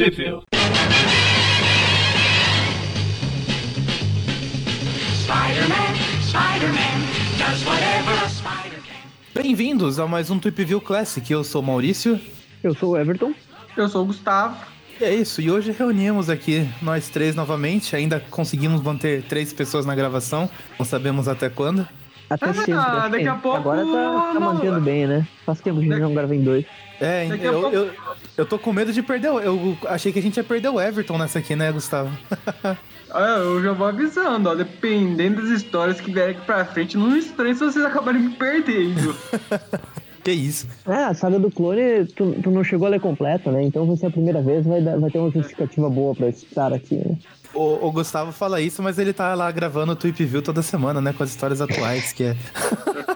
Possível. Spider-Man, Spider-Man, does whatever a spider can. Bem-vindos a mais um Tweep View Classic. Eu sou o Maurício. Eu sou o Everton. Eu sou o Gustavo. E é isso, e hoje reunimos aqui nós três novamente. Ainda conseguimos manter três pessoas na gravação, não sabemos até quando. Até Ah, sempre. daqui a pouco Agora tá, tá não- mantendo bem, né? Faz tempo que a gente não grava em dois. É, Daqui eu, pouco- eu, eu tô com medo de perder. o- Eu achei que a gente ia perder o Everton nessa aqui, né, Gustavo? Ah, eu já vou avisando, ó. Dependendo das histórias que vierem aqui pra frente, não estranho se vocês acabarem me perdendo. que isso. Ah, a saga do clone, tu, tu não chegou a ler completa, né? Então vai ser a primeira vez, vai, dar- vai ter uma justificativa boa pra estar aqui, né? O, o Gustavo fala isso, mas ele tá lá gravando o Tweep View toda semana, né? Com as histórias atuais, que é.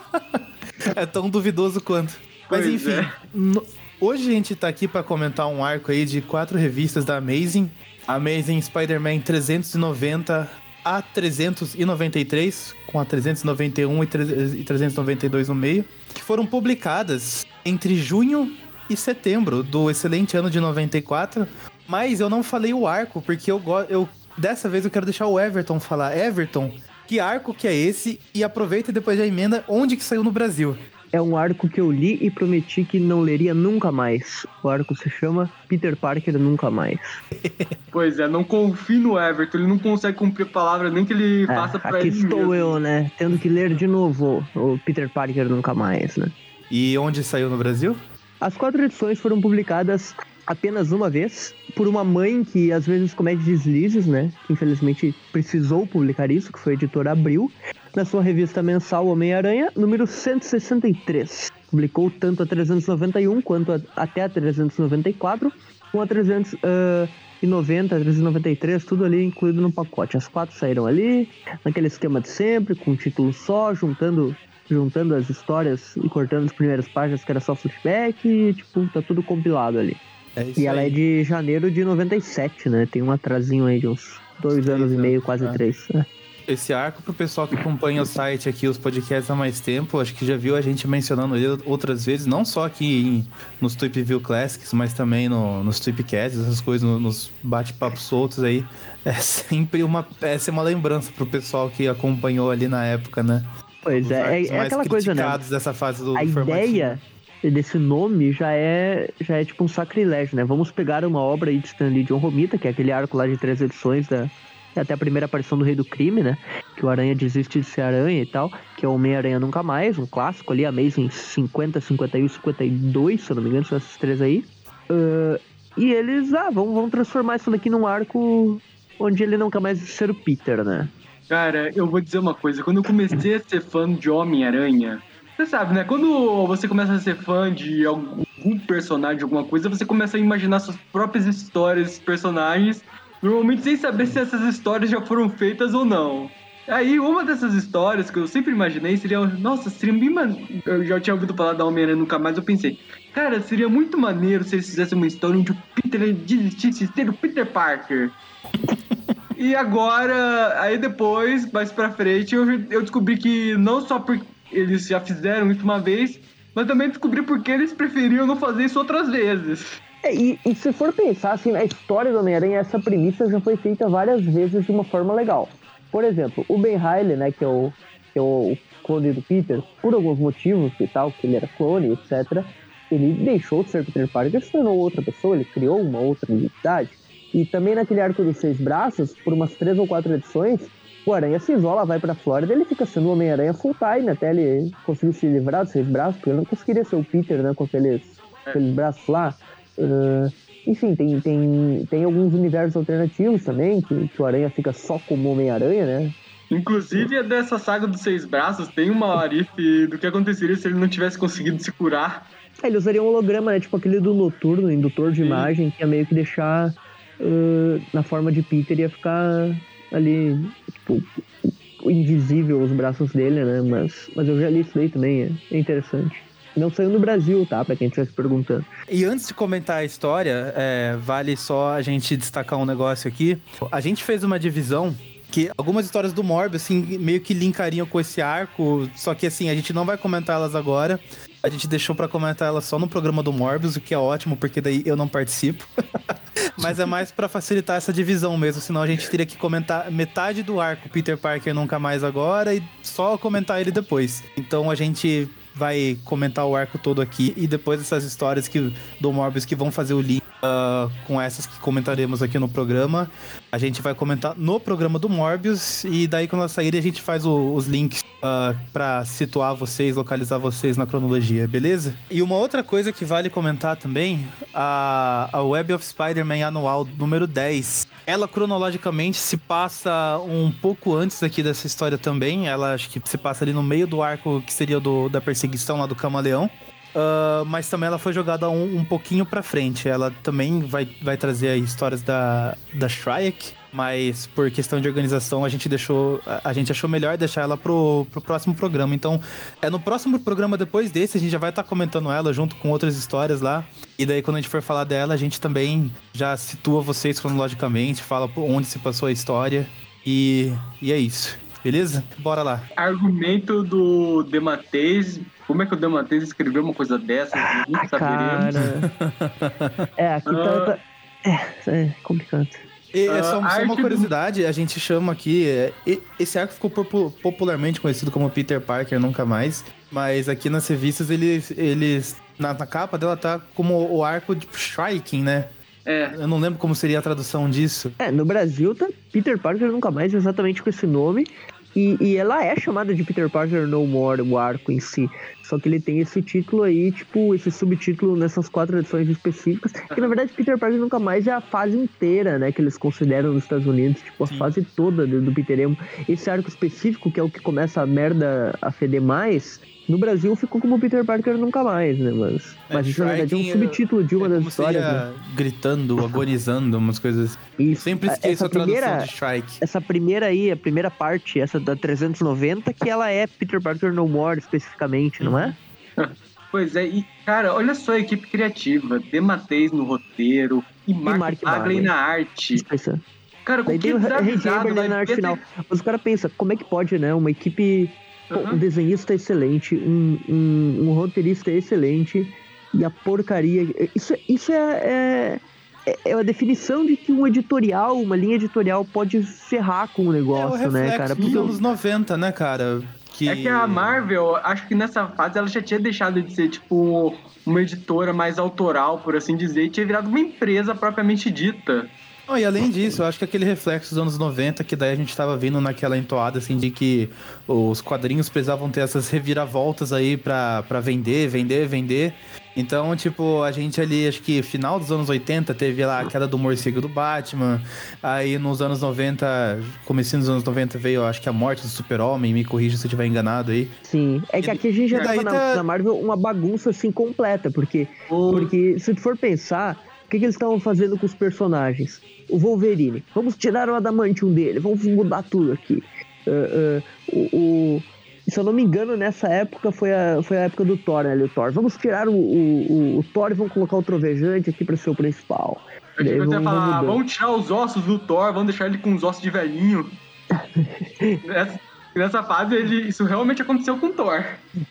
é tão duvidoso quanto. Mas Pois enfim, é. no- hoje a gente tá aqui pra comentar um arco aí de quatro revistas da Amazing. Amazing Spider-Man 390 a 393, com a 391 e tre- e 392 no meio, que foram publicadas entre junho e setembro do excelente ano de 94. Mas eu não falei o arco, porque eu. Eu, dessa vez eu quero deixar o Everton falar. Everton, que arco que é esse? E aproveita e depois já emenda onde que saiu no Brasil. É um arco que eu li e prometi que não leria nunca mais. O arco se chama Peter Parker Nunca Mais. pois é, não confie no Everton, ele não consegue cumprir a palavra nem que ele É, faça pra aqui ele estou mesmo. eu, né? Tendo que ler de novo o Peter Parker Nunca Mais, né? E onde saiu no Brasil? As quatro edições foram publicadas apenas uma vez por uma mãe que às vezes comete deslizes, né? Que infelizmente precisou publicar isso, que foi a editora Abril, na sua revista mensal Homem-Aranha, número 163. Publicou tanto a 391 quanto a, até a 394, com a 390, 393, tudo ali incluído no pacote. As quatro saíram ali, naquele esquema de sempre, com um título só, juntando juntando as histórias e cortando as primeiras páginas que era só flashback e, tipo, tá tudo compilado ali. É isso E ela aí. é de janeiro de 97, né? Tem um atrasinho aí de uns dois anos e meio, quase é. três. né? Esse arco, pro pessoal que acompanha o site aqui, os podcasts há mais tempo, acho que já viu a gente mencionando ele outras vezes, não só aqui em, nos Tweep View Classics, mas também no, nos Tweepcasts, essas coisas, no- nos bate-papos soltos aí. É sempre uma, é sempre uma lembrança pro pessoal que acompanhou ali na época, né? Pois Os é, é, é aquela coisa, né? criticados dessa fase do A formatinho. ideia desse nome já é, já é tipo um sacrilégio, né? Vamos pegar uma obra aí de Stanley John Romita, que é aquele arco lá de três edições da até a primeira aparição do Rei do Crime, né? Que o Aranha desiste de ser Aranha e tal, que é o Homem-Aranha Nunca Mais, um clássico ali, Amazing 50, 51 52, se eu não me engano, são esses três aí. Ah, e eles, ah, vamos, vamos transformar isso daqui num arco onde ele nunca mais ser o Peter, né? Cara, eu vou dizer uma coisa. Quando eu comecei a ser fã de Homem-Aranha, você sabe, né? Quando você começa a ser fã de algum personagem, alguma coisa, você começa a imaginar suas próprias histórias, personagens, normalmente sem saber se essas histórias já foram feitas ou não. Aí, uma dessas histórias que eu sempre imaginei seria, nossa, seria bem maneiro. Eu já tinha ouvido falar da Homem-Aranha nunca mais, eu pensei, cara, seria muito maneiro se eles fizessem uma história onde o Peter desistisse de ser o Peter Parker. E agora, aí depois, mais pra frente, eu, eu descobri que não só porque eles já fizeram isso uma vez, mas também descobri porque eles preferiam não fazer isso outras vezes. É, e, e se for pensar, assim, a história do Homem-Aranha, essa premissa já foi feita várias vezes de uma forma legal. Por exemplo, o Ben Riley, né, que é o, que é o clone do Peter, por alguns motivos e tal, que ele era clone, etc., ele deixou de ser Peter Parker se tornou outra pessoa, ele criou uma outra identidade. E também naquele arco dos seis braços, por umas três ou quatro edições, o Aranha se isola, vai pra Flórida, ele fica sendo o Homem-Aranha full time, até ele conseguir se livrar dos seis braços, porque ele não conseguiria ser o Peter, né, com aqueles, aqueles braços lá. Uh, enfim, tem, tem, tem alguns universos alternativos também, que, que o Aranha fica só como Homem-Aranha, né? Inclusive, dessa saga dos seis braços, tem uma arife do que aconteceria se ele não tivesse conseguido se curar. É, ele usaria um holograma, né? Tipo aquele do Noturno, indutor de Sim. imagem, que ia meio que deixar uh, na forma de Peter, ia ficar ali, tipo, invisível os braços dele, né? Mas, mas eu já li isso daí também, é, é interessante. Não saiu no Brasil, tá? Pra quem estivesse perguntando. E antes de comentar a história, é, vale só a gente destacar um negócio aqui. A gente fez uma divisão que algumas histórias do Morbius, assim, meio que linkariam com esse arco, só que assim, a gente não vai comentar elas agora. A gente deixou pra comentar elas só no programa do Morbius, o que é ótimo, porque daí eu não participo. Mas é mais pra facilitar essa divisão mesmo, senão a gente teria que comentar metade do arco Peter Parker nunca mais agora e só comentar ele depois. Então a gente vai comentar o arco todo aqui e depois essas histórias que do Morbius que vão fazer o link uh, com essas que comentaremos aqui no programa. A gente vai comentar no programa do Morbius e daí quando ela sair a gente faz o, os links uh, para situar vocês, localizar vocês na cronologia, beleza? E uma outra coisa que vale comentar também, a, a Web of Spider-Man anual número 10. Ela cronologicamente se passa um pouco antes aqui dessa história também. Ela acho que se passa ali no meio do arco que seria do, da perseguição lá do Camaleão. Uh, mas também ela foi jogada um, um pouquinho pra frente. Ela também vai, vai trazer histórias da, da Shrike, mas por questão de organização a gente deixou. A, a, gente achou melhor deixar ela pro, pro próximo programa. Então, é no próximo programa depois desse, a gente já vai estar tá comentando ela junto com outras histórias lá. E daí, quando a gente for falar dela, a gente também já situa vocês cronologicamente, fala onde se passou a história. E, e é isso. Beleza? Bora lá. Argumento do Dematês. Como é que o Dematês escreveu uma coisa dessa? Nunca saberemos. é, aqui tá, tá... É, é complicado. E é só, uh, só uma curiosidade, do... a gente chama aqui. É, esse arco ficou popularmente conhecido como Peter Parker Nunca Mais. Mas aqui nas revistas eles. eles na, na capa dela tá como o arco de Striking, né? É. Eu não lembro como seria a tradução disso. É, no Brasil tá Peter Parker Nunca Mais exatamente com esse nome. E, e, ela é chamada de Peter Parker No More, o arco em si. Só que ele tem esse título aí, tipo, esse subtítulo nessas quatro edições específicas. Que na verdade Peter Parker nunca mais é a fase inteira, né? Que eles consideram nos Estados Unidos, tipo, a Sim. fase toda do, do Peter Emo. Esse arco específico, que é o que começa a merda a feder mais, no Brasil ficou como Peter Parker nunca mais, né? Mas, é, mas isso na verdade é um subtítulo de uma é das histórias. Né? Gritando, agonizando, umas coisas. Isso. Sempre esqueço a primeira, de Shrike. Essa primeira aí, a primeira parte, essa da 390, que ela é Peter Parker No More especificamente, não é? Pois é, e cara, olha só a equipe criativa. Dematês no roteiro e Mark, Mark Bagley na arte. Isso. Cara, com que desavisado, na arte final. Mas o cara pensa, como é que pode, né? Uma equipe Uhum. Um desenhista excelente, um, um, um, roteirista excelente e a porcaria. Isso, isso é, é, é, a definição de que um editorial, uma linha editorial pode ferrar com o negócio, é o né, cara? Porque anos 90, né, cara? Que... É que a Marvel, acho que nessa fase ela já tinha deixado de ser, tipo, uma editora mais autoral, por assim dizer, e tinha virado uma empresa propriamente dita. E além disso, eu acho que aquele reflexo dos anos 90, que daí a gente tava vindo naquela entoada, assim, de que os quadrinhos precisavam ter essas reviravoltas aí pra, pra vender, vender, vender. Então, tipo, a gente ali, acho que final dos anos 80 teve lá a queda do morcego do Batman. Aí nos anos 90, comecinho dos anos 90 veio, acho que a morte do Super-Homem, me corrija se eu estiver enganado aí. Sim, é que aqui a gente já tava tá... na, na Marvel uma bagunça assim completa, porque, oh. porque se tu for pensar, que, que eles estavam fazendo com os personagens? O Wolverine. Vamos tirar o adamantium dele, vamos mudar tudo aqui. Uh, uh, o, o, se eu não me engano, nessa época foi a, foi a época do Thor, né? O Thor. Vamos tirar o, o, o Thor e vamos colocar o Trovejante aqui para ser o principal. Eu Daí, vamos, falar, vamos tirar os ossos do Thor, vamos deixar ele com os ossos de velhinho. nessa fase, ele, isso realmente aconteceu com o Thor.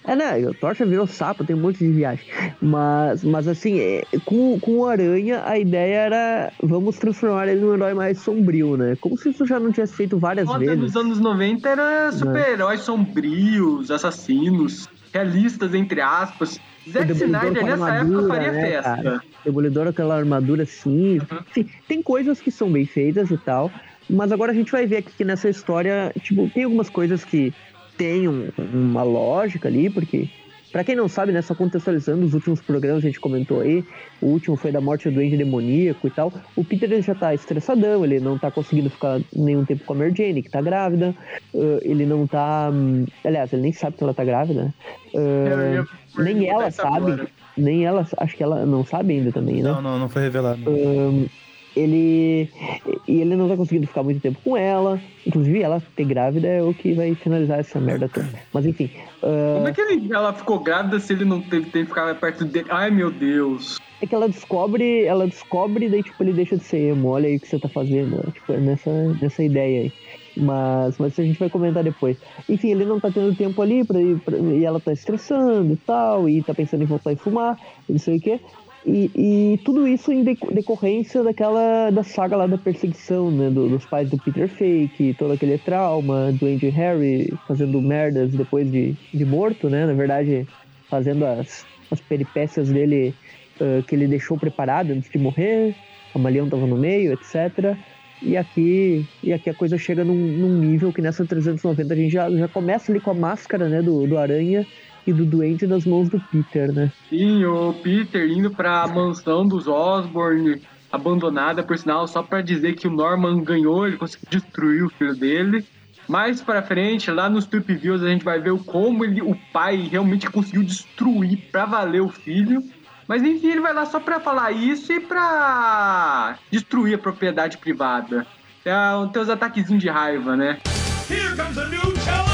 É, né? O Thor já virou sapo, tem um monte de viagem. Mas, mas assim, é, com, com o Aranha, a ideia era vamos transformar ele num herói mais sombrio, né? Como se isso já não tivesse feito várias Foda vezes. nos anos 90 era super-heróis sombrios, assassinos, realistas, entre aspas. Zack Snyder nessa época faria né, festa. Cara? Demolidor aquela armadura assim. Uhum. Enfim, tem coisas que são bem feitas e tal. Mas agora a gente vai ver aqui que nessa história, tipo, tem algumas coisas que tem um, uma lógica ali, porque, para quem não sabe, né, só contextualizando os últimos programas a gente comentou aí, o último foi da morte do Duende Demoníaco e tal. O Peter ele já tá estressadão, ele não tá conseguindo ficar nenhum tempo com a Mary Jane, que tá grávida, uh, ele não tá. Um, aliás, ele nem sabe que ela tá grávida, uh, nem ela sabe. Agora. Nem ela, acho que ela não sabe ainda também, né? Não, não, não foi revelado. Uh, ele e ele não tá conseguindo ficar muito tempo com ela. Inclusive, ela ter grávida é o que vai finalizar essa merda toda. Mas enfim. Uh... Como é que ele, ela ficou grávida se ele não teve tempo de ficar perto dele? Ai meu Deus. É que ela descobre, ela descobre, daí tipo, ele deixa de ser emo. Olha aí o que você tá fazendo. Tipo, é nessa, nessa ideia aí. Mas, mas a gente vai comentar depois. Enfim, ele não tá tendo tempo ali pra, pra, e ela tá estressando e tal, e tá pensando em voltar e fumar, não sei o quê. E, e tudo isso em deco- decorrência daquela da saga lá da perseguição, né? do- dos pais do Peter Fake, todo aquele trauma, do Andy Harry fazendo merdas depois de, de morto, né? Na verdade, fazendo as, as peripécias dele ah, que ele deixou preparado antes de morrer. A Malião tava no meio, etc. E aqui, e aqui a coisa chega num, num nível que nessa 390 a gente já, já começa ali com a máscara né, do, do Aranha e do Duende nas mãos do Peter, né? Sim, o Peter indo pra mansão dos Osborn, abandonada, por sinal, só pra dizer que o Norman ganhou, ele conseguiu destruir o filho dele. Mais pra frente, lá nos Trip Views, a gente vai ver como ele, o pai realmente conseguiu destruir pra valer o filho. Mas enfim, ele vai lá só pra falar isso e pra destruir a propriedade privada. É, tem os ataquezinhos de raiva, né? Here comes a new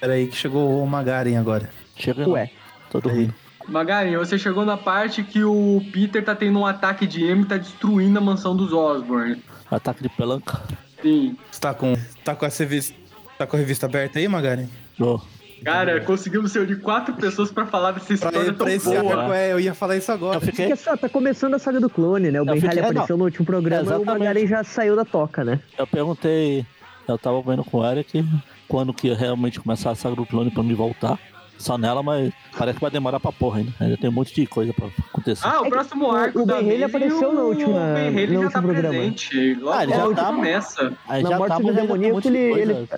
Peraí que chegou o Magaren agora. Chega Ué. Todo Aí. mundo. Magari, você chegou na parte que o Peter tá tendo um ataque de emo e tá destruindo a mansão dos Osborn. Ataque de pelanca. Sim. Você tá com, tá com, essa revista, tá com a revista aberta aí, Magaren? Ô, Cara, conseguimos ser de quatro pessoas pra falar dessa Pra, história tão pra esse boa. arco, é, eu ia falar isso agora. Eu fiquei. Porque só, tá começando a saga do clone, né? O Ben fiquei- é, apareceu não. no último programa e o. Magaren já saiu da toca, né? Eu perguntei. Eu tava vendo com o Eric quando que realmente começar a saga do clone pra me voltar. Só nela, mas parece que vai demorar pra porra ainda. Ainda tem um monte de coisa pra acontecer. Ah, o É próximo o- arco o da Ben Haley Maisie, apareceu na o última- Ben Haley no já tá último programa. presente. Logo, Ah, ele já tá, começa. Aí Na já morte tá, do demoníaco, ele- ele-.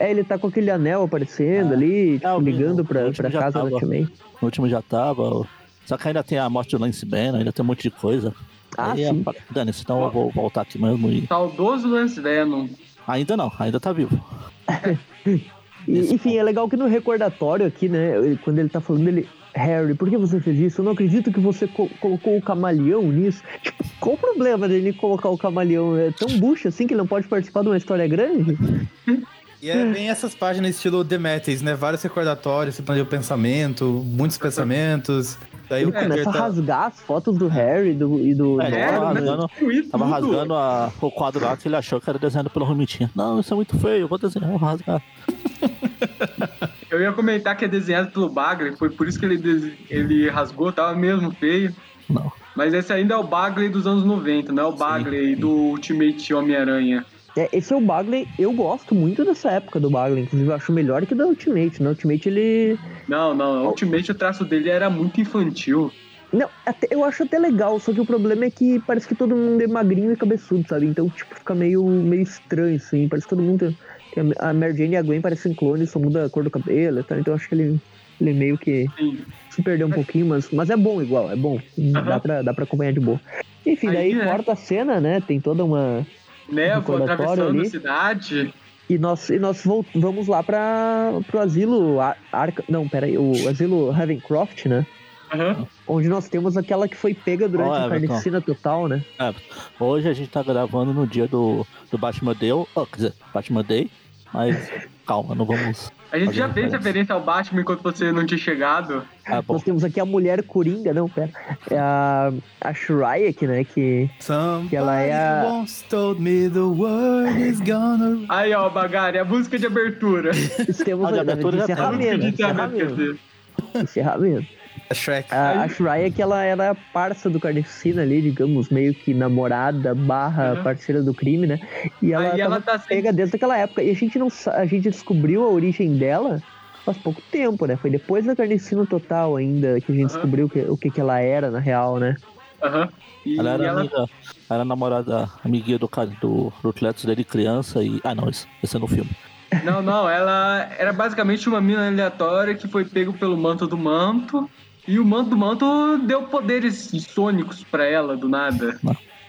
É, ele tá com aquele anel aparecendo Ah. ali, É, tipo, ligando pra, pra casa da tava. T-Man. No último já tava. Só que ainda tem a morte do Lance Banner, ainda tem um monte de coisa. Ah, Aí, sim. é- Dane-se, então eu vou voltar aqui mesmo e. Saudoso Lance Venom. Ainda não, ainda tá vivo. E, enfim, é legal que no recordatório aqui, né, quando ele tá falando, ele... Harry, por que você fez isso? Eu não acredito que você co- colocou o camaleão nisso. Tipo, qual o problema dele colocar o camaleão? É tão bucha assim que ele não pode participar de uma história grande? E é bem essas páginas estilo Demetrius, né? Vários recordatórios, você planejou o pensamento, muitos pensamentos. Daí Ele o Peter começa a tá... rasgar as fotos do Harry do, e do É, ele É, tava rasgando, tava rasgando a- o quadro lá que ele achou que era desenhado pelo Romitinha. Não, isso é muito feio, eu vou desenhar, eu vou rasgar. Eu ia comentar que é desenhado pelo Bagley, foi por isso que ele, des- ele rasgou, tava mesmo feio. Não. Mas esse ainda é o Bagley dos anos 90, não é o Bagley do Ultimate Homem-Aranha. É, esse é o Bagley, eu gosto muito dessa época do Bagley, inclusive eu acho melhor que da Ultimate. Na Ultimate ele. Não, não, o Ultimate o traço dele era muito infantil. Não, até- eu acho até legal, só que o problema é que parece que todo mundo é magrinho e cabeçudo, sabe? Então, tipo, fica meio, meio estranho, assim. Parece que todo mundo. tem- A Mary Jane e a Gwen parecem clones, só muda a cor do cabelo e tal. Então eu acho que ele, ele meio que Sim. se perdeu um pouquinho, mas, mas é bom igual, é bom. Dá, pra, dá pra acompanhar de boa. Enfim, Aí, daí né? corta a cena, né? Tem toda uma. Névoa, Recordatório atravessando a ali. cidade. E nós, e nós vamos lá para pro asilo Ar Arca, não, peraí, o asilo Ravencroft, né? Aham. Onde nós temos aquela que foi pega durante Ó, a carnificina total, né? É, hoje a gente tá gravando no dia do, do Batman Day, oh, quer dizer, Batman Day, mas calma, não vamos. A gente já fez referência. ao Batman enquanto você não tinha chegado. Ah, bom. Nós temos aqui a mulher coringa, não, pera. É a, a Shrike, né? Que Somebody Que ela é a- told me the world is gonna... Aí, ó, Bagari, a música de abertura. temos de a, abertura de já tá. A encerramento, encerramento, A Shrek. A, a Aí- Shrike, ela era parça do Carnificina ali, digamos, meio que namorada barra Uhum. parceira do crime, né? E ela, Aí ela tá pega desde aquela época. E a gente não a gente descobriu a origem dela faz pouco tempo, né? Foi depois da Carnificina Total ainda que a gente Uhum. descobriu que, o que, que ela era, na real, né? Aham. E Ela era ela, amiga, era namorada, amiguinha do cara do Rutletos dele criança e. Ah não, esse, esse é no filme. Não, não, ela era basicamente uma mina aleatória que foi pego pelo manto do manto. E o manto do manto deu poderes sônicos pra ela, do nada.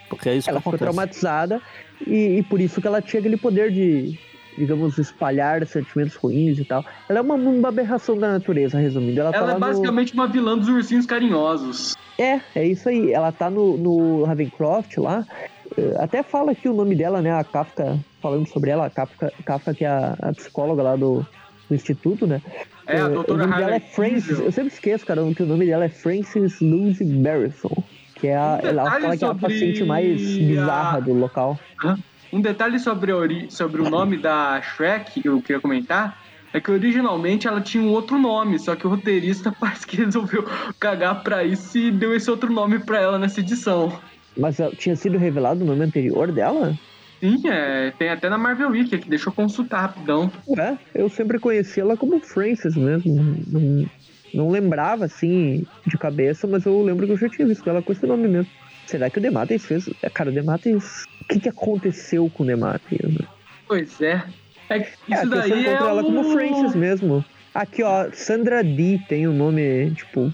Porque é isso Ela que ficou traumatizada e, e por isso que ela tinha aquele poder de, digamos, espalhar sentimentos ruins e tal. Ela é uma, uma aberração da natureza, resumindo. Ela, tá Ela lá é no- basicamente uma vilã dos ursinhos carinhosos. É, é isso aí. Ela tá no, no Ravencroft lá. Eh, Até fala aqui o nome dela, né? A Kafka, falando sobre ela, a Kafka, Kafka que é a, a psicóloga lá do, do instituto, né? É, a Eh, doutora O nome dela é. Quinzel. Eu sempre esqueço, cara, que o nome dela é Frances Lucy Barrison. Que é a, Um ela fala que é a paciente mais a- bizarra do local. Um detalhe sobre, a ori- sobre o nome da Shrek, que eu queria comentar, É que originalmente ela tinha um outro nome, só que o roteirista parece que resolveu cagar pra isso e deu esse outro nome pra ela nessa edição. Mas ela- tinha sido revelado o nome anterior dela? Sim, é, tem até na Marvel Wiki aqui, deixa eu consultar rapidão. É, eu sempre conheci ela como Frances mesmo. Não, não lembrava assim de cabeça, mas eu lembro que eu já tinha visto ela com esse nome mesmo. Será que o Demates fez? É, Cara, o Demates. O que, que aconteceu com o Demates? né? Pois é. É que É, isso você daí é encontra ela como Frances mesmo. Aqui, ó, Sandra D tem o nome, tipo,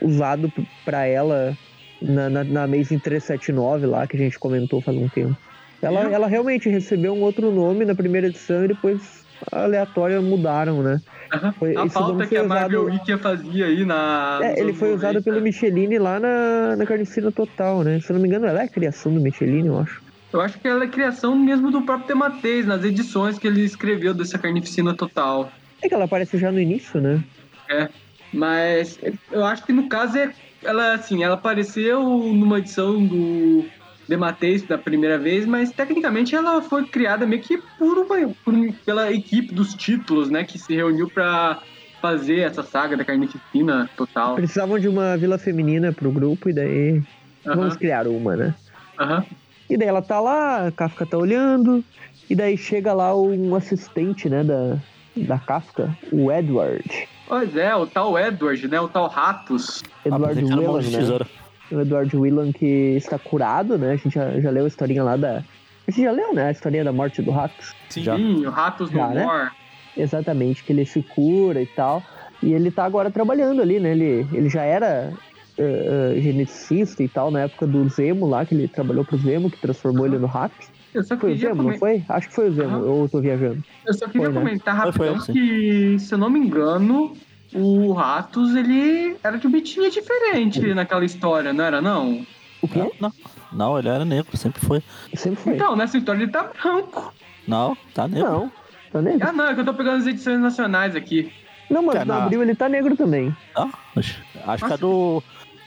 usado pra ela na, na, na Amazing 379 lá, que a gente comentou faz um tempo. Ela, É. ela realmente recebeu um outro nome na primeira edição e depois aleatória mudaram, né? Aham. Foi- a falta que a Marvel usado- fazia aí na. É, ele foi usado 90. pelo Michelini lá na, na Carnicina Total, né? Se eu não me engano, ela é a criação do Michelini, eu acho. Eu acho que ela é criação mesmo do próprio Tematês, nas edições que ele escreveu dessa carnificina total. É que ela aparece já no início, né? É. Mas eu acho que no caso é. Ela, assim, ela apareceu numa edição do Dematês da primeira vez, mas tecnicamente ela foi criada meio que por uma, por pela equipe dos títulos, né? Que se reuniu pra fazer essa saga da carnificina total. Precisavam de uma vila feminina pro grupo e daí vamos Aham, criar uma, né? aham. E daí ela tá lá, a Kafka tá olhando, e daí chega lá um assistente, né, da, da Kafka, o Edward. Pois é, o tal Edward, né? O tal Ratos. Edward Apresentando um Whelan, né? O Edward Whelan que está curado, né? A gente já, já leu a historinha lá da... Você já leu, né? A historinha da morte do Ratos? Sim. Já. O Ratos no Já, né? More. Exatamente, que ele se cura e tal. E ele tá agora trabalhando ali, né? Ele, ele já era eh, eh, geneticista e tal, na época do Zemo lá, que ele trabalhou pro Zemo, que transformou ele no Ratos. Eu só Foi o queria Zemo, não comen- foi? Acho que foi o Zemo, Aham. ou eu tô viajando. Eu só queria Foi, né? comentar Foi, foi, rapidão sim. que, se eu não me engano, o Ratos, ele era de bitinha diferente naquela história, não era não? O quê? Não, não. Ele era negro, sempre foi. Sempre foi. Então, nessa história ele tá branco. Não, tá negro. Não, tá negro. Ah, não, é que eu tô pegando as edições nacionais aqui. Não, mas Cara, no na- abril ele tá negro também. Não, acho, acho que a do.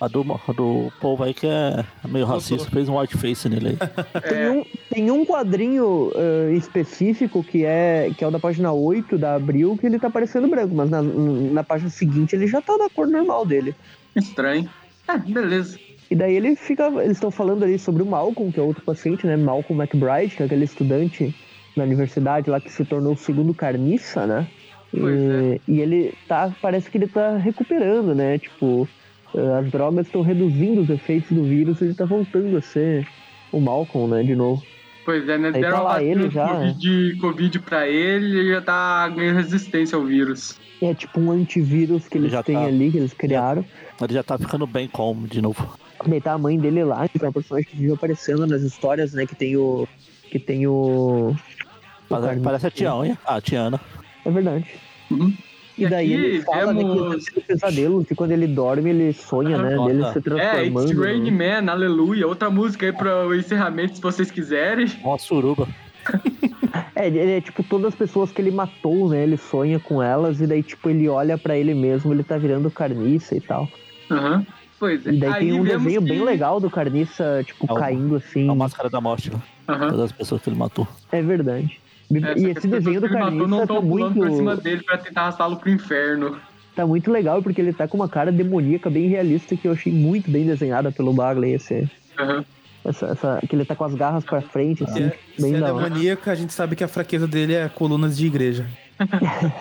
A do, a do povo aí que é meio racista, fez um white face nele aí. Tem, É, um, tem um quadrinho eh, específico que é, que é o da página 8 da Abril que ele tá parecendo branco, mas na, na página seguinte ele já tá da cor normal dele. estranho. É, beleza. E daí ele fica. Eles estão falando ali sobre o Malcolm, que é outro paciente, né? Malcolm McBride, que é aquele estudante da universidade lá que se tornou o segundo carniça, né? Pois e, e ele tá. Parece que ele tá recuperando, né? Tipo, as drogas estão reduzindo os efeitos do vírus e ele tá voltando a ser o Malcolm, né? De novo. Pois é, né? Aí Deram tá lá ele de já. COVID, COVID pra ele e ele já tá ganhando resistência ao vírus. É tipo um antivírus que eles Já têm tá. ali, que eles criaram. Ele já tá ficando bem calmo de novo. Daí tá a mãe dele lá, que é uma personagem que vive aparecendo nas histórias, né? Que tem o. Que tem o. o Parece, Carniça. parece a Tiana. Ah, a Tiana. É verdade. Uhum. E daí ele fala né, que ele tá pesadelos, que quando ele dorme, ele sonha, né? Aham. Dele se É, It's transformando. Rain no- Man, aleluia. Outra música aí para o encerramento, se vocês quiserem. Uma suruba. É, ele é tipo todas as pessoas que ele matou, né? Ele sonha com elas, e daí, tipo, ele olha pra ele mesmo, ele tá virando carniça e tal. Aham. Pois é. E daí aí tem um desenho que- bem legal do carniça, tipo, É o- caindo assim. A máscara da morte. né? Aham. Todas as pessoas que ele matou. É verdade. É, e esse desenho do ele matou não carniça tá pulando por cima muito, dele pra tentar arrastá-lo pro inferno. tá muito legal, porque ele tá com uma cara demoníaca bem realista, que eu achei muito bem desenhada pelo Bagley, esse, Aham. essa, essa, que ele tá com as garras pra frente, assim, é, bem se é da hora. demoníaca, a gente sabe que a fraqueza dele é colunas de igreja.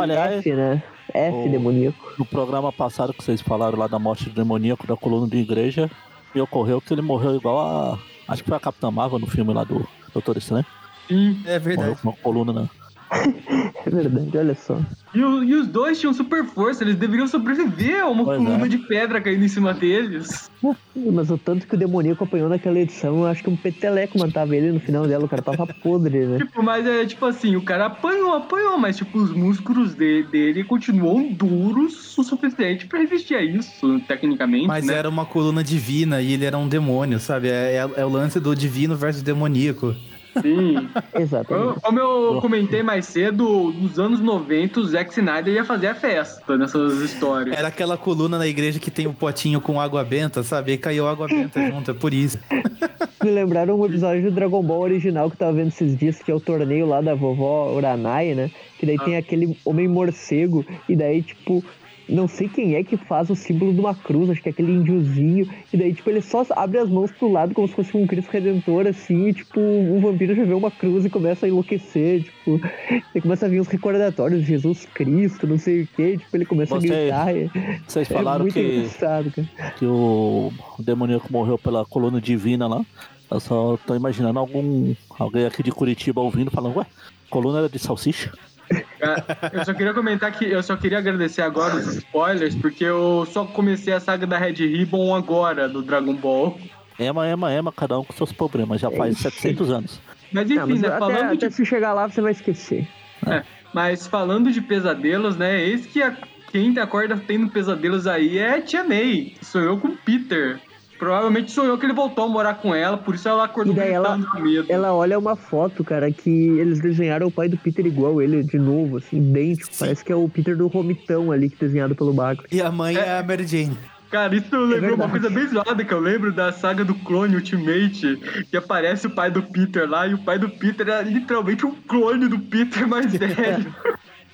Aliás, F, né? F, O- demoníaco. no programa passado que vocês falaram lá da morte do demoníaco da coluna de igreja, me ocorreu que ele morreu igual a. Acho que foi a Capitã Marvel no filme lá do Doutor Estranho. Sim. É Morreu verdade. com uma coluna, né? É verdade, olha só. E, o- e os dois tinham super força, eles deveriam sobreviver a uma Pois coluna é. de pedra caindo em cima deles. Mas o tanto que o demoníaco apanhou naquela edição, eu acho que um peteleco matava ele no final dela, o cara tava podre, né? Tipo, mas é tipo assim, o cara apanhou, apanhou, mas tipo, os músculos de- dele continuam duros o suficiente pra resistir a isso, tecnicamente, Mas né? era uma coluna divina e ele era um demônio, sabe? É, é- é o lance do divino versus demoníaco. Sim. Exatamente. Como eu comentei mais cedo, nos anos 90, o Zack Snyder ia fazer a festa nessas histórias. Era aquela coluna na igreja que tem o potinho com água benta, sabe? E caiu água benta junto, é por isso. Me lembraram um episódio do Dragon Ball original que eu tava vendo esses dias, que é o torneio lá da vovó Uranai, né? Que daí tem aquele homem morcego, e daí, tipo, não sei quem é que faz o símbolo de uma cruz, acho que é aquele índiozinho, e daí, tipo, ele só abre as mãos pro lado como se fosse um Cristo Redentor, assim, e, tipo, um vampiro já vê uma cruz e começa a enlouquecer, tipo, e começa a vir os recordatórios de Jesus Cristo, não sei o que, tipo, ele começa Você- a gritar. Vocês é falaram muito que, que o demoníaco morreu pela coluna divina lá. Eu só tô imaginando algum alguém aqui de Curitiba ouvindo, falando, ué, coluna era de salsicha? Cara, Eu só queria comentar que eu só queria agradecer agora os spoilers, porque eu só comecei a saga da Red Ribbon agora, do Dragon Ball. Ema, ema, ema, cada um com seus problemas, já faz 700 anos. Mas Não, enfim, mas né, até, falando até de se chegar lá você vai esquecer. É, mas falando de pesadelos, né? Eis que a, quem acorda tendo pesadelos aí é a Tia May, que sonhou com o Peter. Provavelmente sonhou que ele voltou a morar com ela, por isso ela acordou E daí ela- medo. Ela olha uma foto, cara, que eles desenharam o pai do Peter igual ele, de novo, assim, idêntico. Parece que é o Peter do Romitão ali, que desenhado pelo Baco. E a mãe é a Mary Jane. Cara, isso lembrou uma coisa bem zoada que eu lembro da saga do clone Ultimate, que aparece o pai do Peter lá, e o pai do Peter é literalmente um clone do Peter mais velho.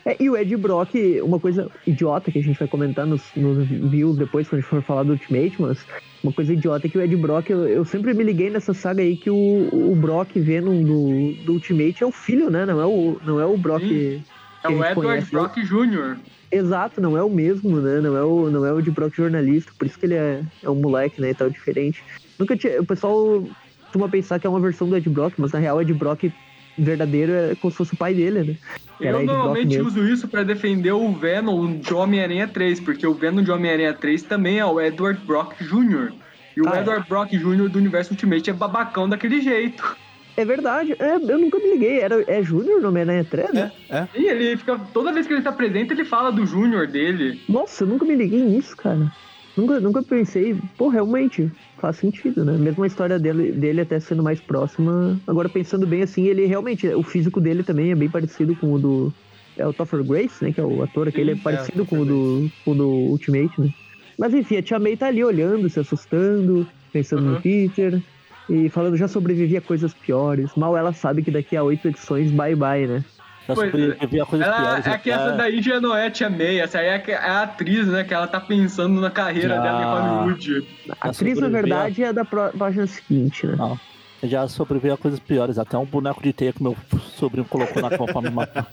É, e o Ed Brock, uma coisa idiota que a gente vai comentar nos, nos views depois, quando a gente for falar do Ultimate, mas uma coisa idiota é que o Ed Brock, eu, eu sempre me liguei nessa saga aí que o, o Brock Venom do, do Ultimate é o filho, né? Não é o, não é o Brock. Sim. É o Edward conhece. Brock Jr. Exato, não é o mesmo, né? Não é o, não é o de Brock jornalista, por isso que ele é, é um moleque, né? E tal, diferente. Nunca tinha. O pessoal costuma pensar que é uma versão do Ed Brock, mas na real o Ed Brock verdadeiro é como se fosse o pai dele, né? Era Eu normalmente mesmo. uso isso pra defender o Venom de Homem-Aranha 3, porque o Venom de Homem-Aranha 3 também é o Edward Brock Jr. E o Ah, é? Edward Brock Jr. do universo Ultimate é babacão daquele jeito. É verdade, é, eu nunca me liguei. Era, é Júnior no Homem-Aranha 3, né? É, é. E ele fica. Toda vez que ele tá presente, ele fala do Júnior dele. Nossa, eu nunca me liguei nisso, cara. Nunca, nunca pensei, pô, realmente, faz sentido, né? Mesmo a história dele, dele até sendo mais próxima. Agora, pensando bem assim, ele realmente, o físico dele também é bem parecido com o do. É o Topher Grace, né? Que é o ator aqui, ele é é, parecido o com, o do, com o do Ultimate, né? Mas enfim, a Tia May tá ali olhando, se assustando, pensando no Uhum. Peter. E falando, já sobrevivi a coisas piores. Mal ela sabe que daqui a oito edições, bye bye, né? Já Pois a coisas Ela, piores. é que essa daí já não é a Tia May, essa aí é a, é a atriz, né? Que ela tá pensando na carreira Já. dela em Hollywood. A atriz, na verdade, é da página seguinte, né? Não. Eu já sobrevivi a coisas piores, até um boneco de teia que meu sobrinho colocou na pra me matar.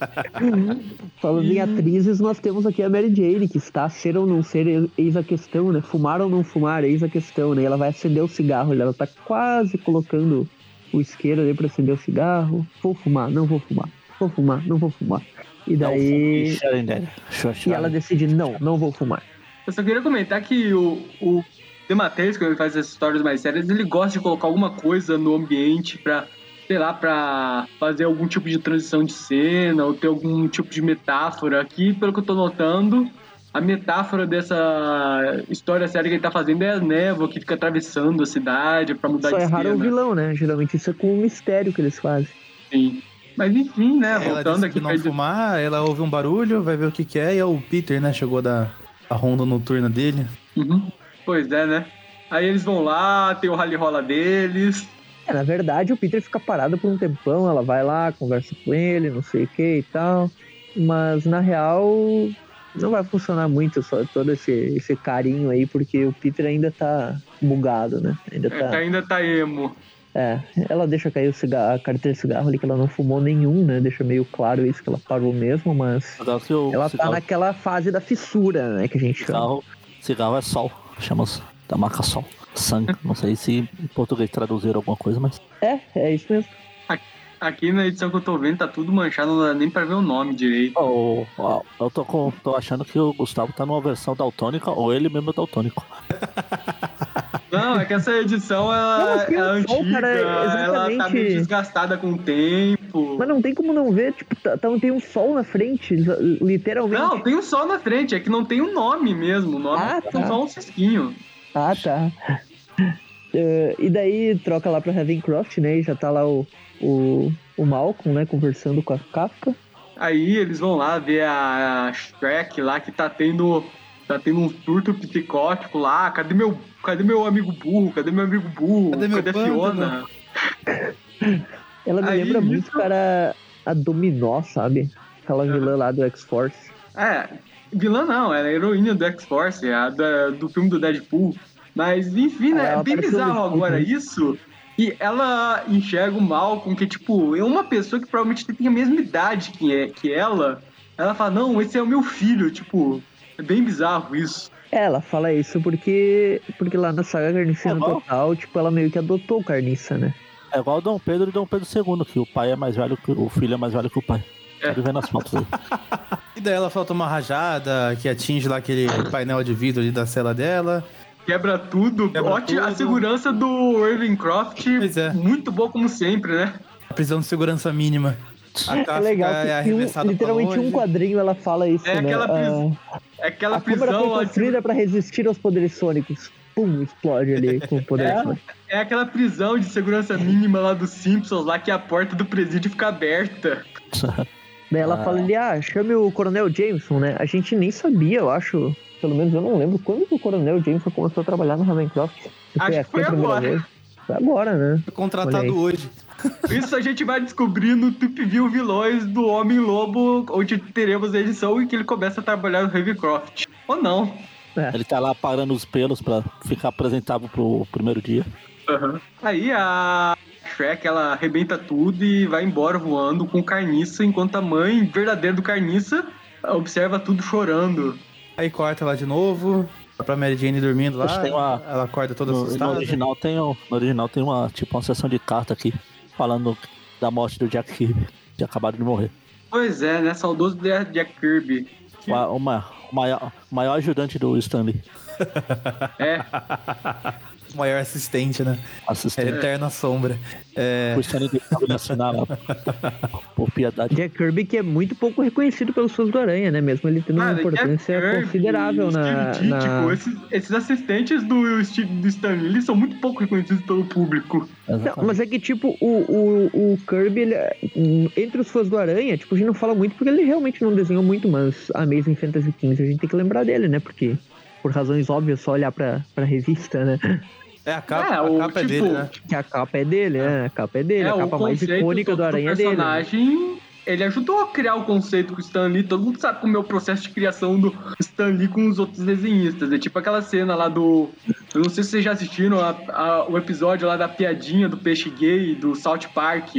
Falando em atrizes, nós temos aqui a Mary Jane, que está ser ou não ser, eis a questão, né? Fumar ou não fumar, eis a questão, né? Ela vai acender o cigarro, ela tá quase colocando o isqueiro ali pra acender o cigarro. Vou fumar, não vou fumar. Vou fumar, não vou fumar. E daí. E ela decide, não, não vou fumar. Eu só queria comentar que o, o Demateus, quando ele faz essas histórias mais sérias, ele gosta de colocar alguma coisa no ambiente pra, sei lá, pra fazer algum tipo de transição de cena ou ter algum tipo de metáfora. Aqui, pelo que eu tô notando, a metáfora dessa história séria que ele tá fazendo é a névoa que fica atravessando a cidade pra mudar Só de é raro o cena. vilão, né? Geralmente isso é com o mistério que eles fazem. Sim. Mas enfim, né? Ela Voltando disse aqui que não fumar, ela ouve um barulho, vai ver o que que é, e é o Peter, né? Chegou da a ronda noturna dele. Uhum. Pois é, né? Aí eles vão lá, tem o rally rola deles. É, na verdade, o Peter fica parado por um tempão, ela vai lá, conversa com ele, não sei o que e tal. Mas na real, não vai funcionar muito só todo esse, esse carinho aí, porque o Peter ainda tá bugado, né? Ainda É, tá. ainda tá emo. É, ela deixa cair o cigarro, a carteira de cigarro ali que ela não fumou nenhum, né? Deixa meio claro isso que ela parou mesmo, mas ela tá cigarro, naquela fase da fissura, né? Que a gente chama. cigarro, cigarro é sol, chama-se da marca sol. Sangue, não sei se em português traduziram alguma coisa, mas É, é isso mesmo. Aqui na edição que eu tô vendo tá tudo manchado, não dá nem pra ver o nome direito. Ó, ó, eu tô, com- tô achando que o Gustavo tá numa versão daltônica ou ele mesmo é daltônico. Não, é que essa edição ela, Não, tem é antiga, cara, ela tá meio desgastada com o tempo. Mas não tem como não ver, tipo, tá, tá- tem um sol na frente, li- literalmente. Não, tem um sol na frente, é que não tem um nome mesmo. O nome Ah, é tá. só um cisquinho. Ah, tá. É, e daí troca lá pra Ravencroft, né? E já tá lá o, o, o Malcolm, né? Conversando com a Kafka. Aí eles vão lá ver a Shrek lá que tá tendo. Tá tendo um surto psicótico lá. Cadê meu, cadê meu amigo burro? Cadê meu amigo burro? Cadê meu a Fiona? Ela me Aí, lembra nisso- muito, cara, a Dominó, sabe? Aquela vilã lá do X-Force. É, vilã não, ela é a heroína do X-Force, a da- do filme do Deadpool. Mas, enfim, É, né? É ela bem bizarro agora né? isso. E ela enxerga o Malcolm, que, tipo, é uma pessoa que provavelmente tem a mesma idade que, é, que ela. Ela fala, não, esse é o meu filho, tipo, é bem bizarro isso. É, Ela fala isso porque, porque lá na saga Carniceiro Tá bom. Total, tipo, ela meio que adotou o Carniça, né? É igual Dom Pedro e Dom Pedro II, que o pai é mais velho que o filho é mais velho que o pai. É. Ver nas fotos aí. E daí ela falta uma rajada que atinge lá aquele painel de vidro ali da cela dela. Quebra tudo. Quebra Ótima- A tudo. segurança do Irving Croft, Pois é. muito boa como sempre, né? A prisão de segurança mínima. A É Kafka legal é que tem um, literalmente um quadrinho ela fala isso, É né? aquela pris- Ah, É aquela a prisão foi construída pra resistir aos poderes sônicos. Pum, explode ali com o poder É. sônico. É aquela prisão de segurança mínima lá dos Simpsons, lá que a porta do presídio fica aberta. Daí ela Ah. fala ali, ah, chame o Coronel Jameson, né? A gente nem sabia, eu acho. Pelo menos eu não lembro quando que o Coronel Jameson começou a trabalhar no Ravencroft. Se Acho que aqui foi a primeira agora. vez. Foi agora, né? Foi contratado hoje. Isso a gente vai descobrir no Tip View Vilões do Homem-Lobo, onde teremos a edição em que ele começa a trabalhar no Ravencroft. Ou não. Ele tá lá parando os pelos pra ficar apresentável pro primeiro dia. Aí a Shrek, ela arrebenta tudo e vai embora voando com Carniça, enquanto a mãe verdadeira do Carniça observa tudo chorando. Aí corta lá de novo. Vai pra Mary Jane dormindo lá. Uma- Ela acorda toda No, no assustada. original tem, no original tem uma, tipo, uma sessão de carta aqui, falando da morte do Jack Kirby, que acabado de morrer. Pois é, né? Saudoso Jack Kirby. Uma, maior, o maior ajudante do Stanley. É, O maior assistente, né? É Assistente. Eterna Sombra. É, O Stanley deixava de assinar lá. Por piedade. Jack Kirby que é muito pouco reconhecido pelos fãs do Aranha, né? Mesmo ele tendo uma Cara, importância Kirby, considerável na... Steve na... Ditko, esses, esses assistentes do Steve do Stanley, eles são muito pouco reconhecidos pelo público. Não, mas é que, tipo, o, o, o Kirby, ele, é- entre os fãs do Aranha, tipo, a gente não fala muito porque ele realmente não desenhou muito, mas Amazing Fantasy XV a gente tem que lembrar dele, né? Porque, por razões óbvias, só olhar pra, pra revista, né? É a capa, É, a o capa é tipo, dele, né? Que a capa é dele, né? A capa é dele, é, a capa mais icônica do Aranha é dele. né? personagem, ele ajudou a criar o conceito com o Stan Lee. Todo mundo sabe como é o processo de criação do Stan Lee com os outros desenhistas. É tipo aquela cena lá do... Eu não sei se vocês já assistiram a- a- o episódio lá da piadinha do peixe gay, do South Park.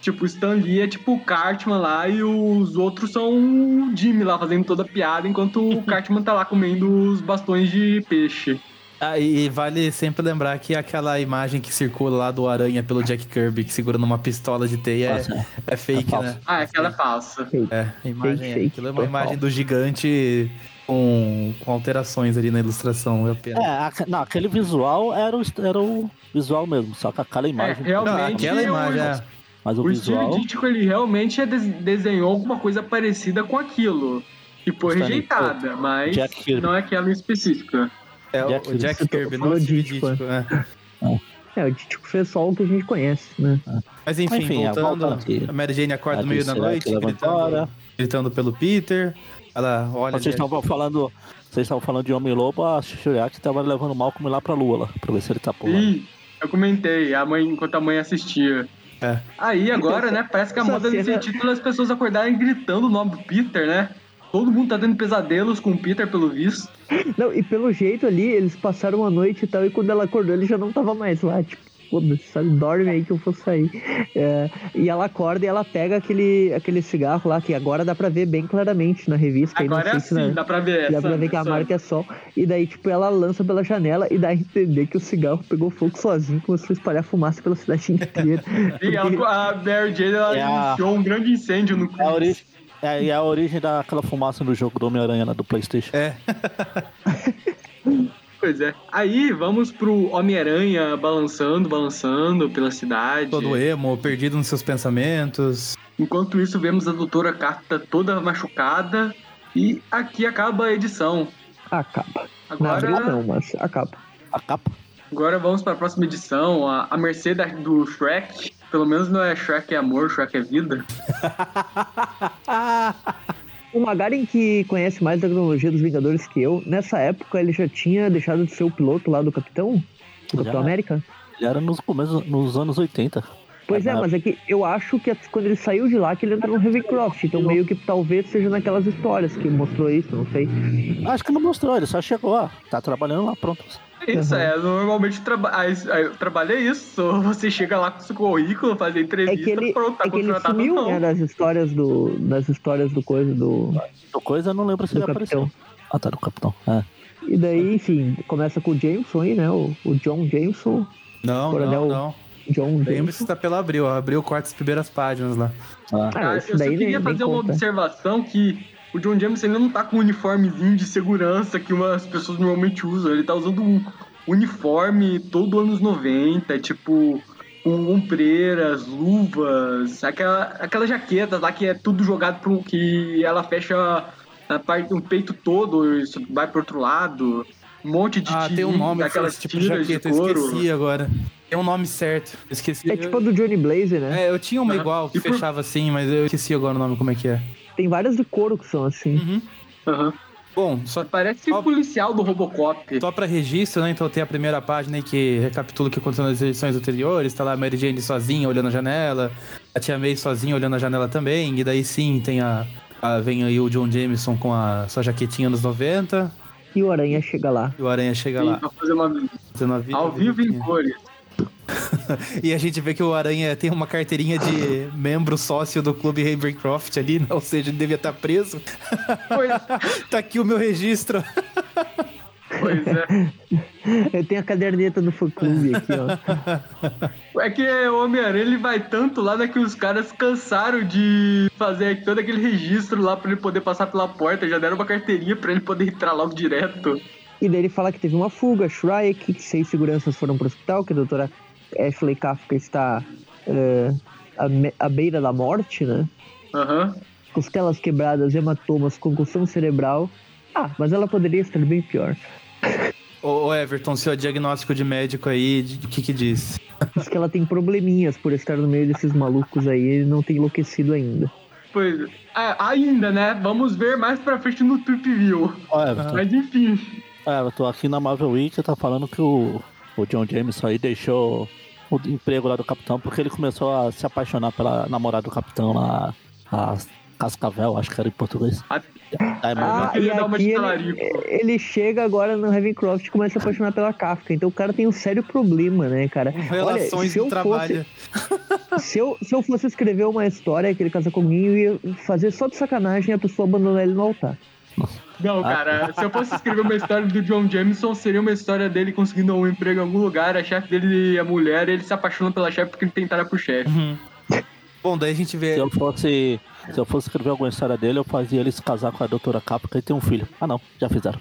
Tipo, o Stan Lee é tipo o Cartman lá e os outros são o Jimmy lá fazendo toda a piada, enquanto o Cartman tá lá comendo os bastões de peixe. Ah, e vale sempre lembrar que aquela imagem que circula lá do Aranha pelo Jack Kirby, que segura numa pistola de teia, Nossa, é, é fake, falso. né? Ah, aquela é falsa. É, a imagem Fake, é, fake, aquilo é uma imagem do gigante com, com alterações ali na ilustração. É apenas. É, aque- não, aquele visual era o, era o visual mesmo, só que aquela imagem. É, realmente, Não, aquela eu- imagem é. Mas o, O visual. Steve Ditko, ele realmente é des- desenhou alguma coisa parecida com aquilo. E foi rejeitada, mas Jack não é aquela em específica. É o- Jack o Jack Kirby. Não o Ditko, é. É, o Titico fez só o que a gente conhece, né? Mas enfim, Enfim, voltando, voltando aqui. a Mary Jane acorda A no meio da noite, gritando, gritando pelo Peter. Ela olha. Vocês estavam falando. Vocês estavam falando de Homem-Lobo, a Shuriaki tava levando o Malcolm lá pra lua lá, pra ver se ele tá pulando. Sim, eu comentei, a mãe, enquanto a mãe assistia. É. Aí agora, né, parece que a moda desse cena- título é as pessoas acordarem gritando o nome do Peter, né? Todo mundo tá tendo pesadelos com o Peter, pelo visto. Não, e pelo jeito ali, eles passaram a noite e tal, e quando ela acordou, ele já não tava mais lá, tipo, foda-se, sabe, dorme aí que eu vou sair. É, e ela acorda e ela pega aquele, aquele cigarro lá, que agora dá pra ver bem claramente na revista. aí não Agora é sei se assim, na- dá pra ver. Dá pra ver que a marca é sol. E daí, tipo, ela lança pela janela e dá a entender que o cigarro pegou fogo sozinho, começou a espalhar fumaça pela cidade inteira. E ela- a Mary Jane, ela É a- iniciou um grande incêndio no É a origem. É, e é a origem daquela fumaça no jogo do Homem-Aranha lá do Playstation. É, Pois é. Aí vamos pro Homem-Aranha balançando, balançando pela cidade. todo emo, perdido nos seus pensamentos. Enquanto isso, vemos a doutora Carta toda machucada. E aqui acaba a edição. Acaba. Agora. abril não, mas acaba. A capa. Agora vamos para a próxima edição, a, a mercê da- do Shrek. Pelo menos não é Shrek é amor, Shrek é vida. O Magaren, que conhece mais da cronologia dos Vingadores que eu, nessa época ele já tinha deixado de ser o piloto lá do Capitão? Do Já. Capitão América? Ele era nos começos, nos anos 80. Pois é, Ah, mas é que eu acho que quando ele saiu de lá que ele entrou no Ravencroft, então meio que talvez seja naquelas histórias que mostrou isso, não sei. Acho que não mostrou, ele só chegou, ó. Tá trabalhando lá, pronto. Isso, Uhum. é, normalmente traba isso- eu trabalhei isso. Você chega lá com seu currículo, fazer É entrevista, que ele, pronto, tá é que ele sumiu, não. né, das histórias do, das histórias do coisa do, Do coisa eu não lembro se ele apareceu. Capitão. Ah, tá, do Capitão. É. E daí, enfim, começa com o Jameson aí, né, o, o John Jameson, Não, Coronel não, não. John Lembre-se Jameson. que tá pela Abril. ó. Abril corta as primeiras páginas lá. Ah, Ah, isso eu só queria nem, nem fazer uma conta. observação que o John James ele não tá com um uniformezinho de segurança que umas pessoas normalmente usam. Ele tá usando um uniforme todo anos 90, tipo com ombreiras, luvas, aquela, aquela jaqueta lá que é tudo jogado pro que ela fecha a parte do peito todo, isso vai pro outro lado. Um monte de Ah, tem um nome esse tipo de jaqueta. Eu couro. esqueci agora. Tem um nome certo. Eu esqueci. É tipo a do Johnny Blaze, né? É, eu tinha uma Aham. igual que fechava assim, mas eu esqueci agora o nome como é que é. Tem várias de couro que são assim. Uhum. Aham. Bom, só, Parece o policial do Robocop. só pra registro, né? Então tem a primeira página aí que recapitula o que aconteceu nas edições anteriores. Tá lá a Mary Jane sozinha olhando a janela. A tia May sozinha olhando a janela também. E daí sim tem a. a- vem aí o John Jameson com a sua jaquetinha nos 90. E o Aranha chega lá. E o Aranha chega Sim, lá. pra fazer uma fazendo a vida ao vivo em cores. E a gente vê que o Aranha tem uma carteirinha de membro sócio do clube Ravencroft ali, né? ou seja, ele devia estar preso. Pois, tá aqui o meu registro. pois é. Eu tenho a caderneta do fã clube aqui, ó. É que o Homem-Aranha ele vai tanto lá né, que os caras cansaram de fazer todo aquele registro lá pra ele poder passar pela porta. Já deram uma carteirinha pra ele poder entrar logo direto. E daí ele fala que teve uma fuga, Shrike, que seis seguranças foram pro hospital, que a doutora Ashley Kafka está é, à, me- à beira da morte, né? Aham. Costelas quebradas, hematomas, concussão cerebral. Ah, mas ela poderia estar bem pior. Ô, ô, Everton, seu diagnóstico de médico aí, o que que diz? Diz que ela tem probleminhas por estar no meio desses malucos aí, ele não tem enlouquecido ainda. Pois é, ainda, né? Vamos ver mais pra frente no Trip View. Ó, Everton, Mas enfim. é, eu tô aqui na Marvel Week tá falando que o, o John Jameson aí deixou o emprego lá do Capitão porque ele começou a se apaixonar pela namorada do Capitão lá, a Cascavel, acho que era em português. Ah, né? queria e dar uma de aqui ele, ele chega agora no Ravencroft e começa a se apaixonar pela Kafka. Então o cara tem um sério problema, né, cara? Relações Olha, se eu trabalho. Fosse, se, eu, se eu fosse escrever uma história que ele casa com alguém, eu ia fazer só de sacanagem a pessoa abandonar ele no altar. Não, cara, se eu fosse escrever uma história do John Jameson, seria uma história dele conseguindo um emprego em algum lugar, a chefe dele é mulher, ele se apaixona pela chefe porque ele tentaram pro chefe. Bom, daí a gente vê. Se eu fosse. Se eu fosse escrever alguma história dele, eu fazia ele se casar com a doutora Capca e ter um filho. Ah não, já fizeram.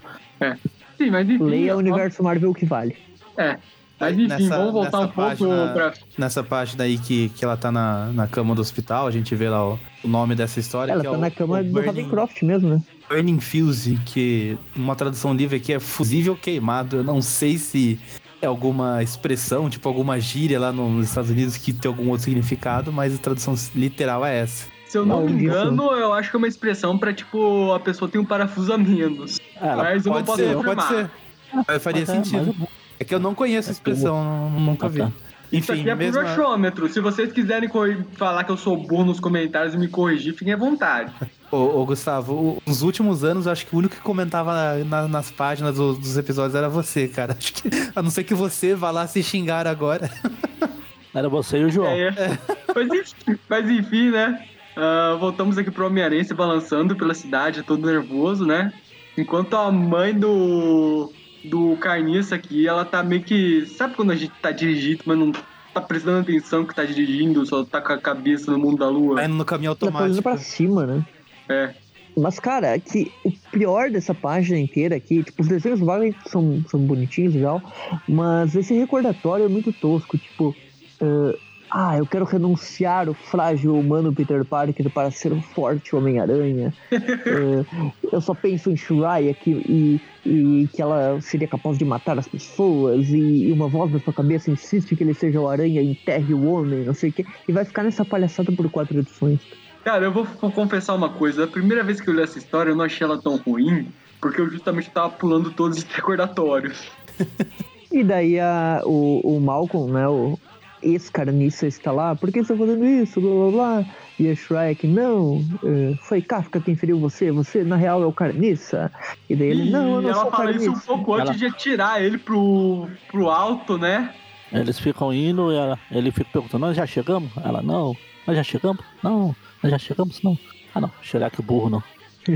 Sim, mas enfim. Leia o universo Marvel que vale. É. Mas enfim, Nessa- vamos voltar um pouco página- pra. Nessa página aí que, que ela tá na, na cama do hospital, a gente vê lá o, o nome dessa história. Ela que tá é o, na cama o do Burning, Ravencroft mesmo, né? Burning Fuse, que uma tradução livre aqui é fusível queimado. Eu não sei se é alguma expressão, tipo alguma gíria lá nos Estados Unidos que tem algum outro significado, mas a tradução literal é essa. Se eu não me Maldito. engano, eu acho que é uma expressão pra, tipo, a pessoa tem um parafuso a menos. É, ela Mas eu não Pode posso ser, confirmar. pode ser. Mas faria Mas é, sentido. É. É que eu não conheço a expressão, não- nunca Ah, vi. tá. Isso Enfim, aqui é mesmo. por achômetro. Se vocês quiserem falar que eu sou burro nos comentários e me corrigir, fiquem à vontade. Ô, ô, Gustavo, nos últimos anos, eu acho que o único que comentava na- na- nas páginas do- dos episódios era você, cara. Acho que, a não ser que você vá lá se xingar agora. Era você e o João. É. Mas, enfim, mas enfim, né? Ah, voltamos aqui pro Homem-Aranha se balançando pela cidade, todo nervoso, né? Enquanto a mãe do, do Carniça aqui, ela tá meio que. Sabe quando a gente tá dirigindo, mas não tá prestando atenção que tá dirigindo, só tá com a cabeça no mundo da lua? Tá indo no caminho tá automático. pra cima, né? É. Mas, cara, que o pior dessa página inteira aqui, tipo, os desenhos vagos são, são bonitinhos e tal, mas esse recordatório é muito tosco, tipo, ah, Ah, eu quero renunciar o frágil humano Peter Parker para ser um forte Homem-Aranha. É, eu só penso em Shuraya que, e, e que ela seria capaz de matar as pessoas. E, e uma voz na sua cabeça insiste que ele seja o Aranha enterre o homem, não sei o quê. E vai ficar nessa palhaçada por quatro edições. Cara, eu vou, vou confessar uma coisa. A primeira vez que eu li essa história, eu não achei ela tão ruim, porque eu justamente tava pulando todos os recordatórios. E daí a, o, o Malcolm, né, o ex-carniça está lá, por que você está fazendo isso, blá blá blá. E a Shrek, não, eh, foi Kafka quem feriu você, você na real é o carniça. E daí ele, não, eu não ela sou fala carniça. isso um pouco antes Ela- de atirar ele pro, pro alto, né? Eles ficam indo e ela- ele fica perguntando, nós já chegamos? Ela, não. Nós já chegamos? Não. Nós já chegamos? Não. Ah, não. Chegar que burro, não.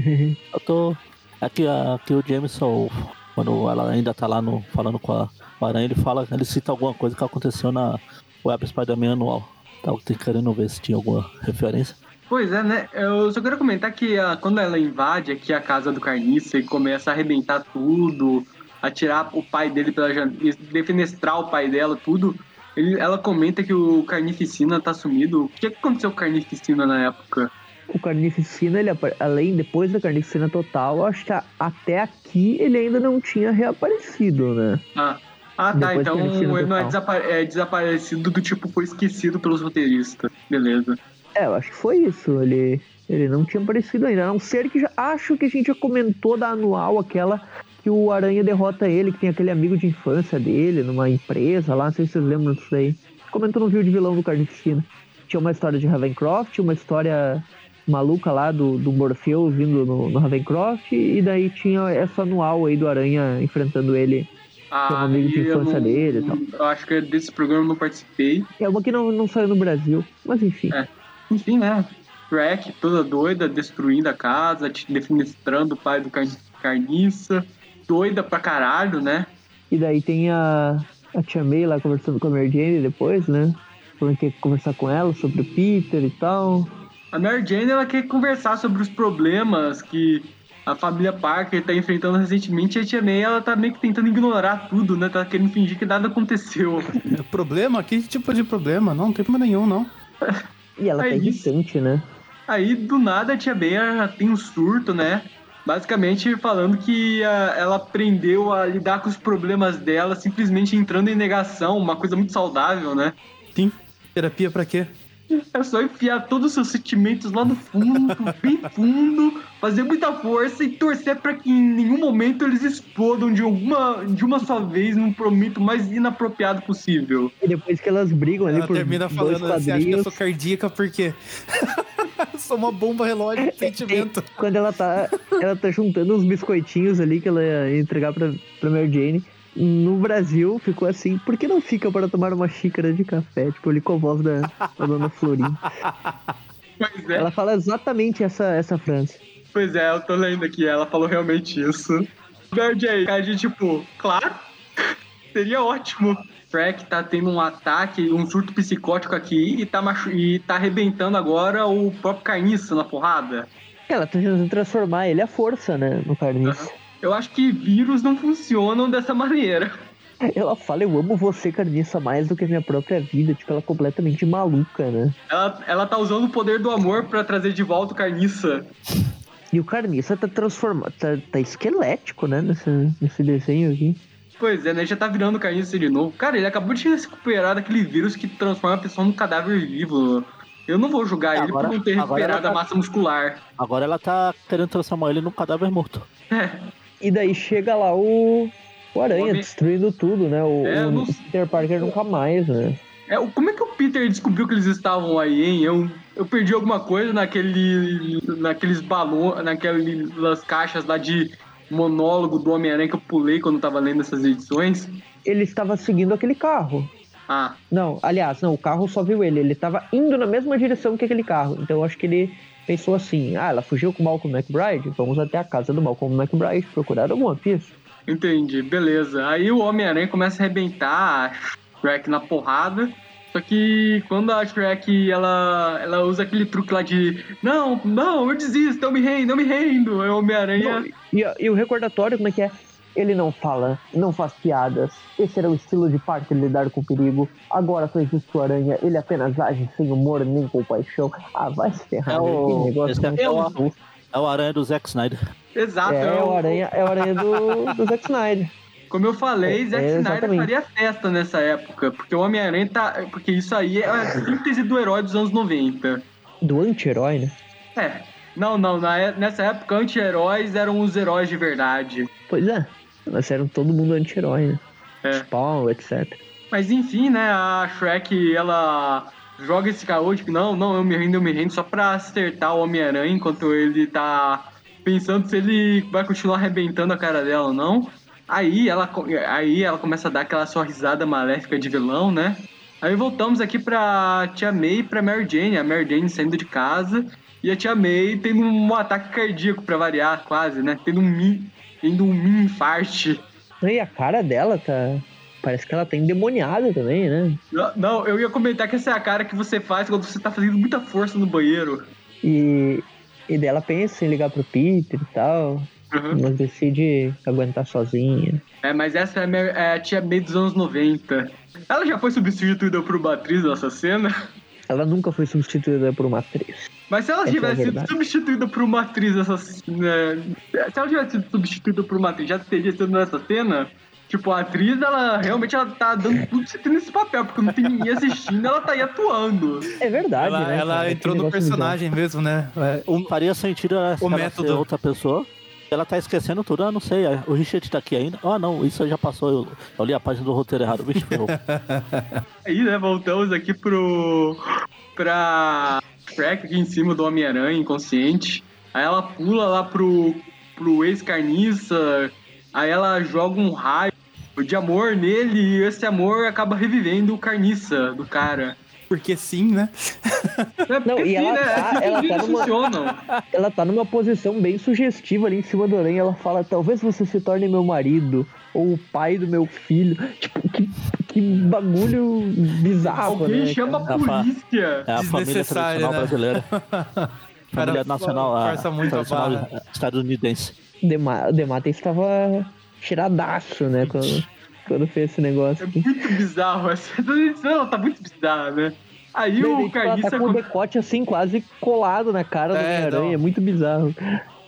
Eu tô... Aqui, aqui o Jameson, quando ela ainda tá lá no, falando com a com a Aranha, ele fala, ele cita alguma coisa que aconteceu na Web Spider-Man anual. Tava querendo ver se tinha alguma referência. Pois é, né? Eu só quero comentar que ah, quando ela invade aqui a casa do Carniça e começa a arrebentar tudo, atirar o pai dele pela janela, defenestrar o pai dela, tudo, ele- ela comenta que o Carnificina tá sumido. O que que aconteceu com o Carnificina na época? O Carnificina, ele, além, depois da Carnificina Total, acho que a- até aqui ele ainda não tinha reaparecido, né? Ah, ah tá. Então ele não é, Total. desapa- é desaparecido do tipo, foi esquecido pelos roteiristas. Beleza. É, eu acho que foi isso. Ele, ele não tinha aparecido ainda. A não ser que já. Acho que a gente já comentou da anual, aquela que o Aranha derrota ele, que tem aquele amigo de infância dele, numa empresa lá. Não sei se vocês lembram disso daí. Comentou no vídeo de vilão do Carnificina. Tinha uma história de Ravencroft, uma história maluca lá do, do Morpheus vindo no, no Ravencroft, e daí tinha essa anual aí do Aranha enfrentando ele. Ah, um amigo de eu infância não- dele e tal. Eu acho que desse programa eu não participei. É uma que não, não saiu no Brasil, mas enfim. É. Enfim, né? Shrek toda doida, destruindo a casa, defenestrando o pai do car- carniça. Doida pra caralho, né? E daí tem a, a Tia May lá conversando com a Mary Jane depois, né? Falando que conversar com ela sobre o Peter e tal. A Mary Jane, ela quer conversar sobre os problemas que a família Parker tá enfrentando recentemente. E a Tia May, ela tá meio que tentando ignorar tudo, né? Tá querendo fingir que nada aconteceu. Problema? Que tipo de problema? Não, não tem problema nenhum, não. E ela tá isso. irritante, né? Aí, do nada, a Tia May ela tem um surto, né? Basicamente falando que ah, ela aprendeu a lidar com os problemas dela simplesmente entrando em negação, uma coisa muito saudável, né? Sim. Terapia pra quê? É só enfiar todos os seus sentimentos lá no fundo, bem fundo, fazer muita força e torcer pra que em nenhum momento eles explodam de alguma de uma só vez num momento mais inapropriado possível. E depois que elas brigam ali Ela por termina dois falando, você acha que eu quadrinhos. sou cardíaca por quê? Eu sou uma bomba relógio de sentimento. Quando ela tá, ela tá juntando uns biscoitinhos ali que ela ia entregar pra, pra Mary Jane. No Brasil ficou assim, por que não fica para tomar uma xícara de café? Tipo, ali com a voz da, da dona Florinda. Pois é, Ela fala exatamente essa, essa frase. pois é, eu tô lendo aqui, ela falou realmente isso. Verde aí, cara, de tipo, claro, seria ótimo. Shrek tá tendo um ataque, um surto psicótico aqui e tá, machu e tá arrebentando agora o próprio carniça na porrada. Ela tá tentando transformar ele à força, né? No carniça. Eu acho que vírus não funcionam dessa maneira. Ela fala, eu amo você, carniça, mais do que a minha própria vida. Tipo, ela é completamente maluca, né? Ela, ela tá usando o poder do amor pra trazer de volta o carniça. E o carniça tá transformado, tá, tá esquelético, né? Nesse, nesse desenho aqui. Pois é, né? Já tá virando carniça de novo. Cara, ele acabou de se recuperar daquele vírus que transforma a pessoa num cadáver vivo. Eu não vou julgar ele Agora- por não ter recuperado ela a tá- massa muscular. Agora ela tá querendo transformar ele num cadáver morto. E daí chega lá o, o Aranha, Homem- destruindo tudo, né? O, É, o não- Peter Parker nunca mais, né? É, como é que o Peter descobriu que eles estavam aí, hein? Eu, eu perdi alguma coisa naquele, naqueles balões, naquelas caixas lá de monólogo do Homem-Aranha que eu pulei quando tava lendo essas edições. Ele estava seguindo aquele carro. Ah, Não, aliás, não, o carro só viu ele. Ele estava indo na mesma direção que aquele carro. Então eu acho que ele pensou assim: ah, ela fugiu com o Malcolm McBride? Vamos até a casa do Malcolm McBride procurar alguma pista. entendi, beleza. Aí o Homem-Aranha começa a arrebentar a Shrek na porrada. Só que quando a Shrek ela, ela usa aquele truque lá de Não, não, eu desisto, eu me rendo, eu me rendo. Aí o Homem-Aranha. E, e o recordatório, como é que é? Ele não fala, não faz piadas. Esse era o estilo de Parker lidar com o perigo. Agora com o Aranha, ele apenas age sem humor nem compaixão. Ah, vai se ferrar, É o- negócio esse é o-. É o aranha do Zack Snyder. Exato. É, é o aranha, é o aranha do, do Zack Snyder. Como eu falei, É, Zack é, Snyder exatamente. faria festa nessa época, porque o Homem-Aranha tá. Porque isso aí é a síntese do herói dos anos 90. Do anti-herói, né? É. Não, não, na é- nessa época anti-heróis eram os heróis de verdade. Pois é. Nós eram todo mundo anti-herói, né? É. Spawn, etc. Mas enfim, né, a Shrek, ela joga esse caô, tipo, não, não, eu me rendo, eu me rendo, só pra acertar o Homem-Aranha enquanto ele tá pensando se ele vai continuar arrebentando a cara dela ou não. Aí ela, aí ela começa a dar aquela sua risada maléfica de vilão, né? Aí voltamos aqui pra Tia May e pra Mary Jane, a Mary Jane saindo de casa e a Tia May tendo um ataque cardíaco pra variar, quase, né? Tendo um tendo um mini infarte. E a cara dela tá. Parece que ela tá endemoniada também, né? Não, Não, eu ia comentar que essa é a cara que você faz quando você tá fazendo muita força no banheiro. E, e dela pensa em ligar pro Peter e tal. Uhum. Mas decide aguentar sozinha. É, mas essa é a, Mary- é a tia May dos anos 90. Ela já foi substituída por uma atriz nessa cena. Ela nunca foi substituída por uma atriz. Mas se ela Essa é a tivesse sido verdade. substituída por uma atriz nessa né, Se ela tivesse sido substituída por uma atriz, já teria sido nessa cena. Tipo, a atriz, ela realmente ela tá dando tudo que você tem nesse papel, porque não tem ninguém assistindo, ela tá aí atuando. É verdade, Ela, né? ela entrou no personagem mesmo, né? É, Um, faria sentido ela, O ela método. ser outra pessoa. Ela tá esquecendo tudo, ah, não sei. O Richard tá aqui ainda. Ah, não, isso já passou. Eu, eu li a página do roteiro errado. Vixe, ferrou. Aí, né, voltamos aqui pro. pra Shrek aqui em cima do Homem-Aranha, inconsciente. Aí ela pula lá pro, pro ex-carniça. Aí ela joga um raio de amor nele e esse amor acaba revivendo o carniça do cara. Porque sim, né? É Não, e ela né? tá- ela tá numa-. Ela tá numa posição bem sugestiva ali em cima do aranha. Ela fala: talvez você se torne meu marido ou o pai do meu filho. Tipo, que, que bagulho bizarro, Alguém né? chama a cara? polícia. É a família Desnecessário, tradicional né? brasileira. Família nacional a, força muito a tradicional barra. estadunidense. Dema- O Demata estava tiradaço, né? Quando, quando fez esse negócio É aqui. muito bizarro. Essa ela tá muito bizarra, né? Aí o carniça. tá com o decote assim, quase colado na cara do É, Homem-Aranha. não. É muito bizarro.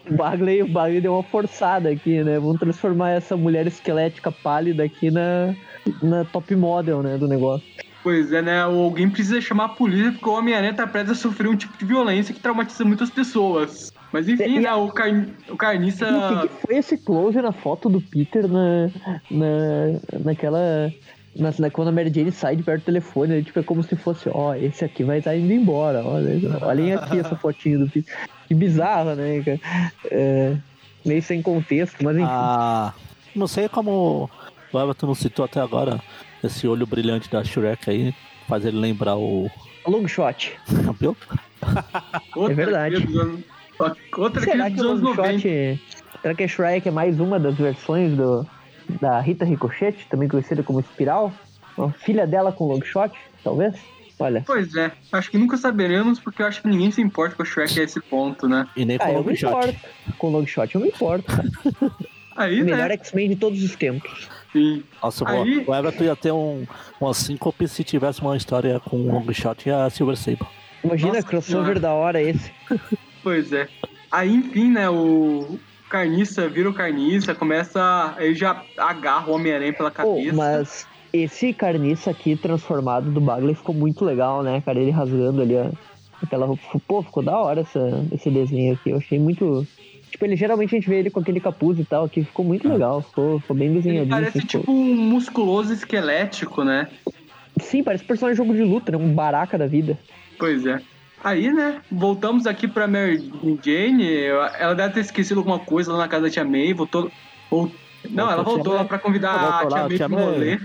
O Bagley, o Bagley deu uma forçada aqui, né? Vamos transformar essa mulher esquelética pálida aqui na, na top model, né? Do negócio. Pois é, né? Alguém precisa chamar a polícia porque o Homem-Aranha tá prestes a sofrer um tipo de violência que traumatiza muitas pessoas. Mas enfim, E- né? O, car... o carniça. E o que, que foi esse close na foto do Peter na, na, naquela. Na, na- quando a Mary Jane sai de perto do telefone, ele, tipo, é como se fosse, ó, esse aqui vai estar indo embora, olha, olhem aqui essa fotinho do Peter. Que bizarra, né, cara? É, meio sem contexto, mas enfim. Ah, não sei como o Everton não citou até agora esse olho brilhante da Shrek aí. Faz ele lembrar o. Long shot. Viu? É verdade. Outra Será que dos o anos long 90. shot. Será que a Shrek é mais uma das versões do, da Rita Ricochet, também conhecida como Espiral? Uma filha dela com long shot, talvez? Olha. Pois é, acho que nunca saberemos porque eu acho que ninguém se importa com o Shrek a esse ponto, né? E nem Ah, com eu o me shot. importo. Com long shot eu me importo. Aí, Melhor né? X-Men de todos os tempos. Sim. Nossa, Aí- o Everton ia ter um, uma síncope se tivesse uma história com um long shot e a Silver Sable. Imagina, Nossa crossover Senhora. da hora esse. Pois é. Aí, enfim, né, o Carniça vira o Carniça, começa. Ele já agarra o Homem-Aranha pela cabeça. mas esse carniça aqui transformado do Bagley ficou muito legal, né, cara? Ele rasgando ali a, aquela roupa. Pô, ficou da hora essa, esse desenho aqui. Eu achei muito. Tipo, ele geralmente a gente vê ele com aquele capuz e tal, aqui ficou muito legal, ficou, ficou bem Ele desenhadinho. parece assim, ficou- tipo um musculoso esquelético, né? Sim, parece personagem de jogo de luta, né? Um baraca da vida. Pois é. Aí, né, voltamos aqui pra Mary Jane. Ela deve ter esquecido alguma coisa lá na casa da Tia May. Voltou. vol- Não, ela Voltou, lá pra convidar a Tia May pro rolê. é é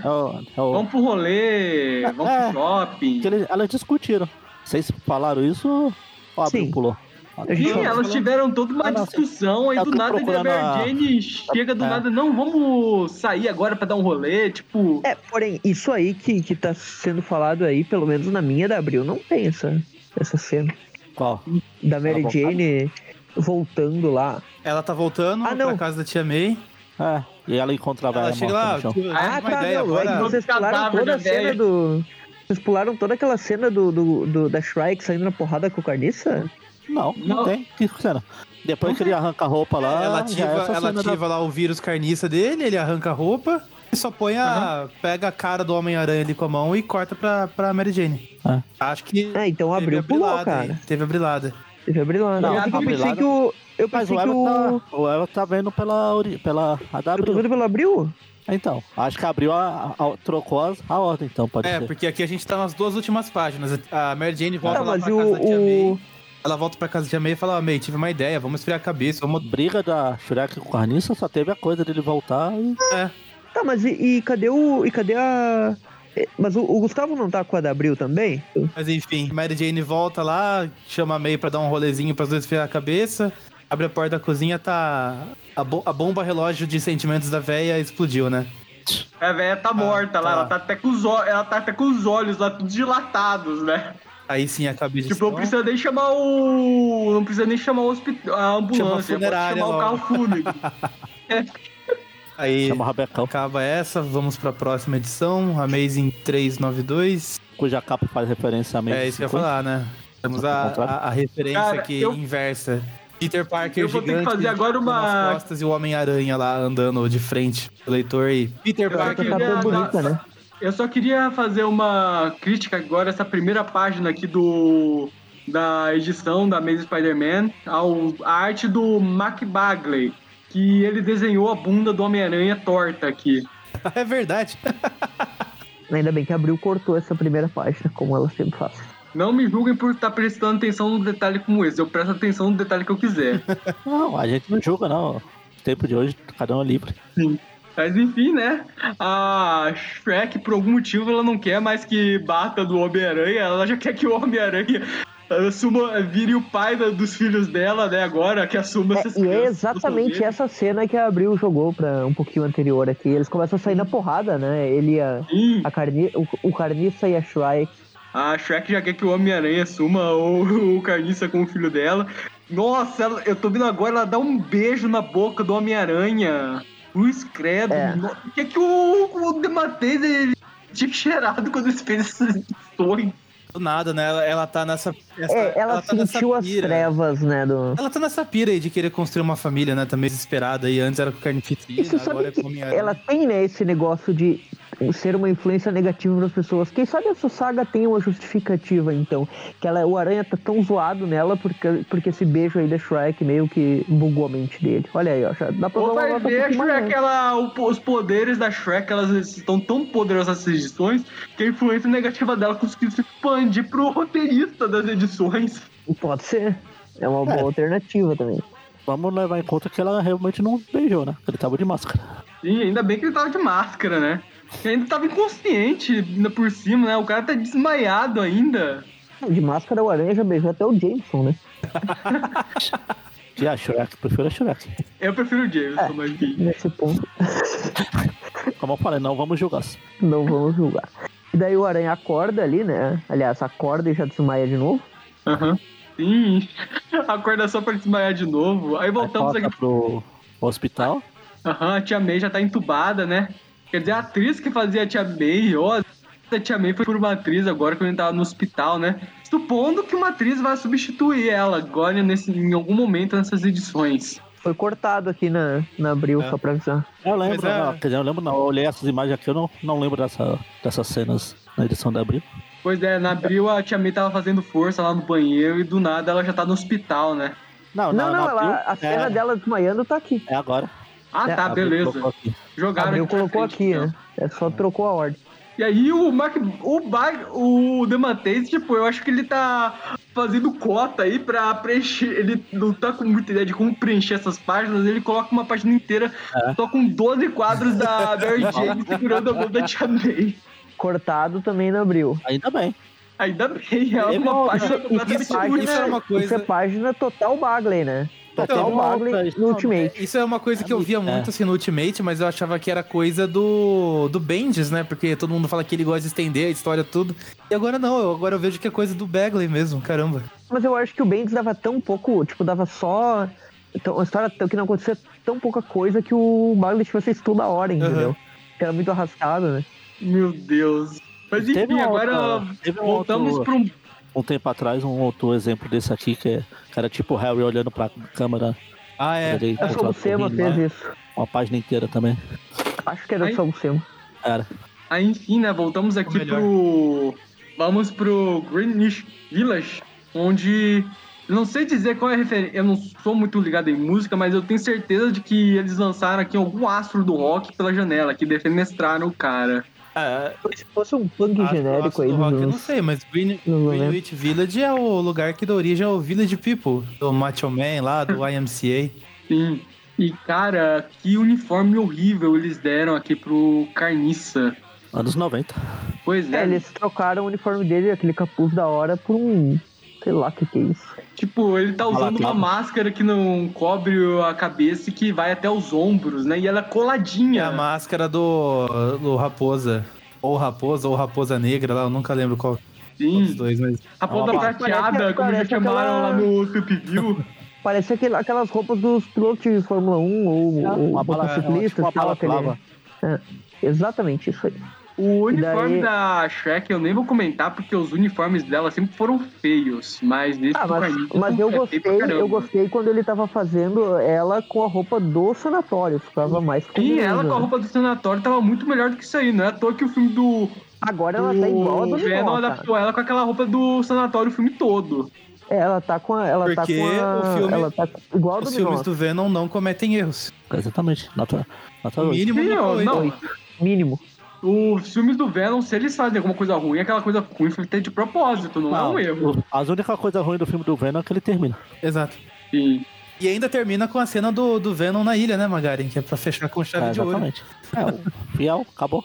Vamos pro rolê, vamos É. pro shopping. elas discutiram. Vocês falaram isso ou Sim. pulou? A Sim, elas tiveram toda uma Ah, não, discussão, aí eu do nada a procurando Mary a- Jane chega do É. nada, não, vamos sair agora pra dar um rolê, tipo... É, porém, isso aí que, que tá sendo falado aí, pelo menos na minha da Abril, não tem essa, essa cena. Qual? Da Mary Ela Jane voltando lá. Ela tá voltando Ah, não. pra casa da tia May. É, e ela encontrava Ela ela chega lá, no chão. tipo, Ah, tá, ideia meu, é agora. vocês pularam toda da a cena do... Vocês pularam toda aquela cena do, do, do- da Shrike saindo na porrada com o Carniça? Não, não, Não. tem. Que cena? Depois que ele arranca a roupa lá, ela já ativa, é ela cena da- ativa lá o vírus carniça dele, ele arranca a roupa só põe a. pega a cara do Homem-Aranha ali com a mão e corta pra, pra Mary Jane. É. Acho que. É, então abriu, a pulou, brilada aí, cara. Teve a brilada. Teve a brilhante. Não, eu a pensei que o... Eu Mas pensei o que Eva, o... tá, o Eva tá vendo pela, pela a Eu tô W. vendo pelo abril? Então, acho que abriu a, a- trocou as- a ordem, então, pode É, ser. porque aqui a gente tá nas duas últimas páginas. A Mary Jane volta Tá, lá mas pra o- casa da Tia May. Ela volta pra casa da Tia May e fala, May, tive uma ideia, vamos esfriar a cabeça, vamos... Briga da Shrek com o Carniça, só teve a coisa dele voltar e... É, Tá, mas e, e cadê o... E cadê a... é, Mas o, o Gustavo não tá com a da abril também? mas enfim, Mary Jane volta lá, chama a May pra dar um rolezinho pras duas esfriar a cabeça, abre a porta da cozinha, tá... A, bo- a bomba relógio de sentimentos da véia explodiu, né? A velha tá morta lá, tá. ela tá até com os olhos, ela tá até com os olhos lá tudo dilatados, né? Aí sim, a cabeça... Tipo, não precisa nem chamar o. Não precisa nem chamar o hospital, a ambulância, pode funerária chamar o logo. carro fúnebre. Aí Chama o Rabecão, acaba essa, vamos pra próxima edição, Amazing 392. cuja capa faz referência a meio É isso que eu ia falar, né? Temos a, a, a referência Cara, aqui eu- inversa. Peter Parker Eu vou ter que gigante fazer agora com uma- as costas e o Homem-Aranha lá andando de frente. O leitor e Peter Eu só Parker. Tá queria tão bonita, né? Eu só queria fazer uma crítica agora, essa primeira página aqui do da edição da Amazing Spider-Man, ao- a arte do Mac Bagley, que ele desenhou a bunda do Homem-Aranha torta aqui. É verdade. Ainda bem que a abril cortou essa primeira página, como ela sempre faz. Não me julguem por estar prestando atenção num detalhe como esse, eu presto atenção no detalhe que eu quiser. Não, a gente não julga, não. No tempo de hoje, cada um é livre. Mas enfim, né? A Shrek, por algum motivo, ela não quer mais que bata do Homem-Aranha, ela já quer que o Homem-Aranha assuma, vire o pai da- dos filhos dela, né? Agora, que assuma É, essas e é exatamente essa cena que a Abril jogou pra um pouquinho anterior aqui. Eles começam a sair na porrada, né? Ele a, Sim, a carni, o, o Carniça e a Shrike. a Shrek já quer que o Homem-Aranha assuma o, o Carniça como filho dela. Nossa, ela- eu tô vendo agora ela dá um beijo na boca do Homem-Aranha. Cruz credo. É. No- O que é que o, o Dematez ele tinha cheirado quando ele fez esses sonhos? Do nada, né? Ela, ela tá nessa. essa- É, ela, tá nessa sentiu as trevas, né? Do... Ela tá nessa pira aí de querer construir uma família, né? Também desesperada aí. Antes era com carnificina, E você agora é com Homem-Aranha. ela tem, né, esse negócio de ser uma influência negativa para as pessoas. Quem sabe essa saga tem uma justificativa, então. Que ela, o Aranha tá tão zoado nela porque, porque esse beijo aí da Shrek meio que bugou a mente dele. Olha aí, ó. Já dá pra Ou dar uma vai um ver, maior. Shrek, ela, o- os poderes da Shrek, elas estão tão poderosas nessas edições, que a influência negativa dela conseguiu se expandir pro roteirista das edições. Pode ser. É uma boa alternativa também. Vamos levar em conta que ela realmente não beijou, né? Ele tava de máscara. Sim, ainda bem que ele tava de máscara, né? E ainda tava inconsciente, ainda por cima, né? O cara tá desmaiado ainda. De máscara, o Aranha já beijou até o Jameson, né? A Shrek, prefiro a Shrek. Eu prefiro o Jameson, mas enfim. Nesse ponto, Como eu falei, não vamos julgar. não vamos julgar. E daí o Aranha acorda ali, né? Aliás, acorda e já desmaia de novo. Aham. Sim. Acorda só pra desmaiar de novo. Aí Aí voltamos volta aqui. pro hospital. Aham, a tia May já tá entubada, né? Quer dizer, a atriz que fazia a tia May, ó, a tia May foi por uma atriz agora quando ele tava no hospital, né? Supondo que uma atriz vai substituir ela agora nesse, em algum momento nessas edições. Foi cortado aqui na, na Abril, É. só pra avisar. Eu lembro, é- não, quer dizer, eu lembro não, eu olhei essas imagens aqui, eu não, não lembro dessa, dessas cenas na edição da Abril. Pois é, na abril a tia May tava fazendo força lá no banheiro e do nada ela já tá no hospital, né? Não, Não, na, não, na ela, Abril, a cena é, dela desmaiando tá aqui. É agora. Ah, É, tá, A beleza. Jogaram pra colocou aqui, então. né? É só trocou a ordem. E aí o Mark, o Bag, o Dematês, tipo, eu acho que ele tá fazendo cota aí pra preencher, ele não tá com muita ideia de como preencher essas páginas, ele coloca uma página inteira É. só com 12 quadros da Mary Jane segurando a mão da Tia May. Cortado também na Abril. Ainda bem. Ainda bem, é uma volta. página Isso, completamente isso, isso era uma coisa- isso é página total Bagley, né? Então, Bagley outra- no Ultimate. Isso é uma coisa que eu via É. muito assim no Ultimate, mas eu achava que era coisa do, do Bendis, né? Porque todo mundo fala que ele gosta de estender a história tudo. E agora não, eu- agora eu vejo que é coisa do Bagley mesmo, caramba. Mas eu acho que o Bendis dava tão pouco, tipo, dava só Então, uma história tão- que não acontecia tão pouca coisa que o tivesse ser toda hora, entendeu? Era muito arrastado, né? Meu Deus. Mas enfim, agora outra- voltamos para um. Um tempo atrás, um outro exemplo desse aqui, que, é, que era tipo o Harry olhando pra câmera. Ah, é. ele A encontrado Soma sorrindo fez lá, isso. Uma página inteira também. Acho que era Aí- só o Sema. Era. Aí, enfim, né? Voltamos aqui pro. Vamos pro Greenwich Village, onde. Eu não sei dizer qual é a referência. Eu não sou muito ligado em música, mas eu tenho certeza de que eles lançaram aqui algum astro do rock pela janela, que defenestraram o cara. É, Se fosse um o genérico aí do Rock, eu não sei, mas Green. Greenwich Village é o lugar que dá origem ao Village People, do Macho Man lá, do YMCA. Sim. E, cara, que uniforme horrível eles deram aqui pro Carniça. Anos 90. Pois é, É, eles trocaram o uniforme dele, aquele capuz da hora, por um. Sei lá o que, que é isso. tipo, ele tá usando uma máscara que não cobre a cabeça e que vai até os ombros, né? E ela é É coladinha. a máscara do, do Raposa. Ou Raposa, ou Raposa Negra lá, eu nunca lembro qual Sim. dos dois, mas... A ponta Parece- prateada, como já chamaram aquela- lá no Trip View. Parece aquele, aquelas roupas dos pilotos de Fórmula 1 ou, É, ou motociclistas. tipo. É, exatamente isso aí. O uniforme daí- da Shrek eu nem vou comentar porque os uniformes dela sempre foram feios, mas nesse Ah, do mas, Carniça mas eu é gostei, eu gostei quando ele tava fazendo ela com a roupa do sanatório. Ficava mais E ela com a né? roupa do sanatório tava muito melhor do que isso aí, não é à toa que o filme do, Agora ela tá igual a do do Venom adaptou ela com aquela roupa do sanatório o filme todo. É, ela tá com a, ela tá Porque com a, o filme- ela tá igual a do Os filmes do Venom não cometem erros. Exatamente. Natural. Natural. mínimo Sim, não não, mínimo. Os filmes do Venom, se eles fazem alguma coisa ruim, aquela coisa ruim foi feita de propósito, não, é um erro. As únicas coisas ruins do filme do Venom é que ele termina. Exato. Sim. E ainda termina com a cena do, do Venom na ilha, né, Magaren? Que é pra fechar com chave É, de ouro. exatamente. É, o fiel, acabou.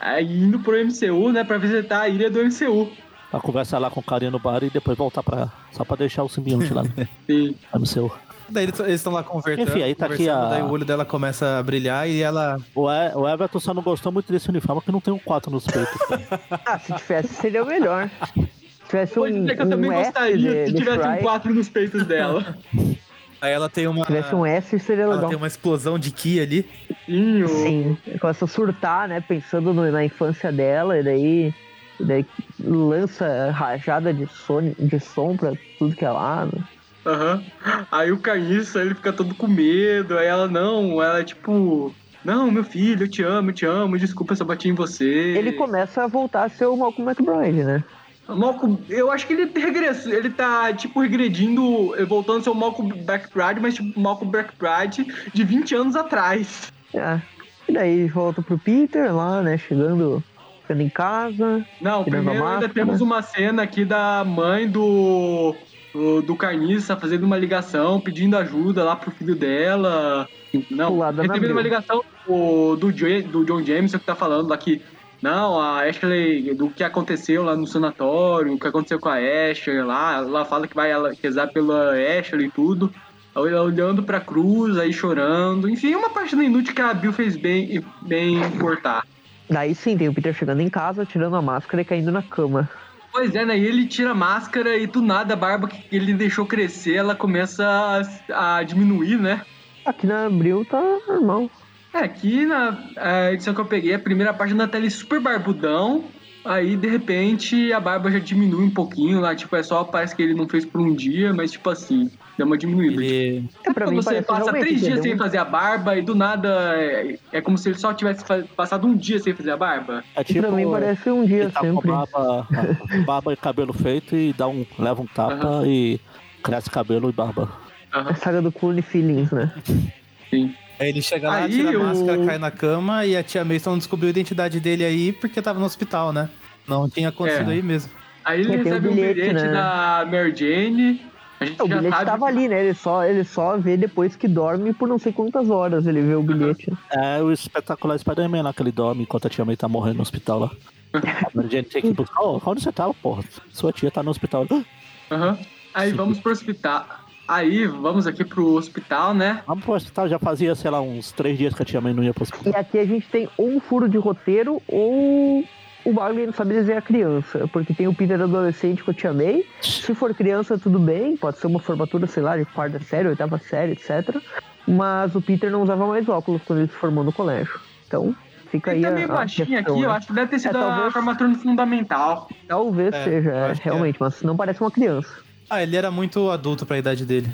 Aí indo pro MCU, né, pra visitar a ilha do MCU. Pra conversar lá com o carinha no bar e depois voltar pra. Só pra deixar o simbionte lá Sim. no seu. Daí eles estão lá conversando, Enfim, aí tá aqui a- daí o olho dela começa a brilhar e ela... O, e o Everton só não gostou muito desse uniforme porque não tem um 4 nos peitos. Ah, se tivesse seria melhor. Se tivesse um, dizer que eu um também S gostaria de, se tivesse um Shrike, 4 nos peitos dela. Aí ela tem uma... se tivesse um S seria Ela legal. tem uma explosão de Ki ali. Sim, o... Sim, começa a surtar, né? Pensando no- na infância dela, e daí, e daí lança rajada de som, de som pra tudo que é lado. Aham. Aí o Carniça, ele fica todo com medo. Aí ela, não, ela é tipo... Não, meu filho, eu te amo, eu te amo. Desculpa se eu bati em você. Ele começa a voltar a ser o Malcolm McBride, né? Malcolm, eu acho que ele regressou, ele tá, tipo, regredindo, voltando a ser o Malcolm McBride, mas tipo, Malcolm McBride de 20 anos atrás. É. E daí volta pro Peter lá, né? Chegando, ficando em casa. Não, primeiro ainda temos uma cena aqui da mãe do, do, do Carniça fazendo uma ligação, pedindo ajuda lá pro filho dela. Não, recebendo uma ligação do, do, do John Jameson que tá falando lá que não, a Ashley, do que aconteceu lá no sanatório, o que aconteceu com a Ashley lá, ela fala que vai rezar pela Ashley e tudo. Ela olhando pra cruz, aí chorando. Enfim, uma página inútil que a Bill fez bem, bem cortar. Daí sim, tem o Peter chegando em casa, tirando a máscara e caindo na cama. Pois é, né? E ele tira a máscara e do nada a barba que ele deixou crescer, ela começa a, a diminuir, né? Aqui na Abril tá normal. É, aqui na a edição que eu peguei, a primeira página tá ele super barbudão. Aí, de repente, a barba já diminui um pouquinho lá. Tipo, é só, parece que ele não fez por um dia, mas tipo assim, deu uma diminuída. Ele... É, pra Quando mim você passa três dias sem um- fazer a barba e do nada é, é como se ele só tivesse passado um dia sem fazer a barba. É tipo. pra mim parece um dia tá sempre. com barba, barba e cabelo feito e dá um, leva um tapa e cresce cabelo e barba. A saga do Clone Feelings, né? Sim. Aí ele chega lá, Aí tira a o- máscara, cai na cama e a tia Mason descobriu a identidade dele aí porque tava no hospital, né? Não tinha acontecido É. aí mesmo. Aí ele o recebe um bilhete, bilhete né? da Mary Jane. A gente O já bilhete sabe tava ali, né? Ele só, ele só vê depois que dorme por não sei quantas horas ele vê o bilhete. É o espetacular Spider-Man lá que ele dorme enquanto a tia May tá morrendo no hospital lá. A Jane tem que buscar. Ô, onde você tava, porra? Sua tia tá no hospital. Aham. Aí vamos pro hospital. Aí vamos aqui pro hospital, né? Vamos pro hospital, já fazia, sei lá, uns três dias que a tia May não ia pro hospital. E aqui a gente tem ou um furo de roteiro ou o Bagley não sabe desenhar criança, porque tem o Peter adolescente que eu te amei. Se for criança, tudo bem, pode ser uma formatura, sei lá, de quarta série, oitava série, etc. Mas o Peter não usava mais óculos quando ele se formou no colégio. Então, fica Ele aí tá a, meio a baixinho questão, aqui, eu né? acho que deve ter sido É, a talvez- formatura no fundamental. Talvez É, seja, eu é, é. realmente, mas não parece uma criança. Ah, ele era muito adulto pra idade dele.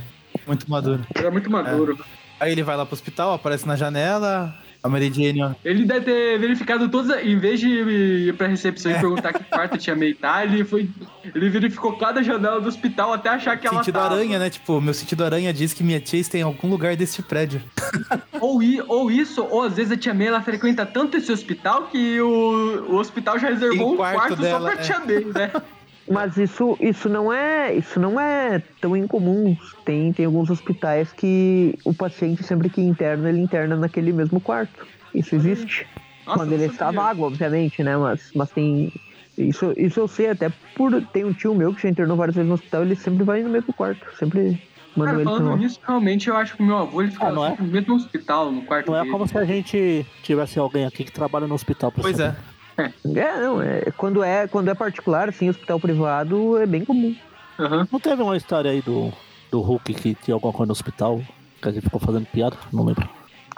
Muito maduro. Era muito maduro. Aí ele vai lá pro hospital, aparece na janela. A Mary Jane, ó. Ele deve ter verificado todas, a- em vez de ir pra recepção e perguntar que quarto tinha meitar, ele foi. Ele verificou cada janela do hospital até achar que ela Sentido tava. aranha, né? Tipo, meu sentido aranha diz que minha tia está em algum lugar deste prédio. Ou, i- ou isso, ou às vezes a tia May ela frequenta tanto esse hospital que o, o hospital já reservou Tem um quarto quarto, dela, só pra é. tia May, né? Mas isso, isso não é isso não é tão incomum. Tem, tem alguns hospitais que o paciente, sempre que interna, ele interna naquele mesmo quarto. Isso existe. Nossa, Quando ele está vago, obviamente, né? Mas, mas tem. Isso, isso eu sei até por. Tem um tio meu que já internou várias vezes no hospital, ele sempre vai no mesmo quarto. Sempre manda Cara, ele falando nisso, realmente eu acho que o meu avô ele ficava Ah, é? sempre no mesmo hospital, no quarto Não é dele. como se a gente tivesse alguém aqui que trabalha no hospital. pra Pois saber. é. É, não, é, quando é quando é particular, assim, hospital privado, é bem comum. Aham. Não teve uma história aí do, do Hulk que tinha alguma coisa no hospital? Que a gente ficou fazendo piada? Não lembro.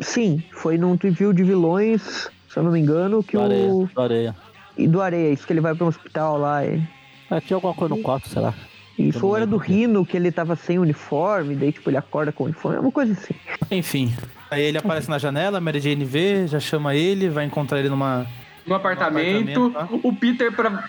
Sim, foi num review de vilões, se eu não me engano, que Do areia. o. Do areia. E do Areia, isso que ele vai para um hospital lá. E... É, tinha alguma coisa no quarto, será? Isso, Eu não ou era do. Rino, que ele tava sem uniforme, daí tipo ele acorda com uniforme, é uma coisa assim. Enfim. Aí ele aparece na janela, a Mary Jane vê, já chama ele, vai encontrar ele numa. No apartamento, apartamento, o Peter pra.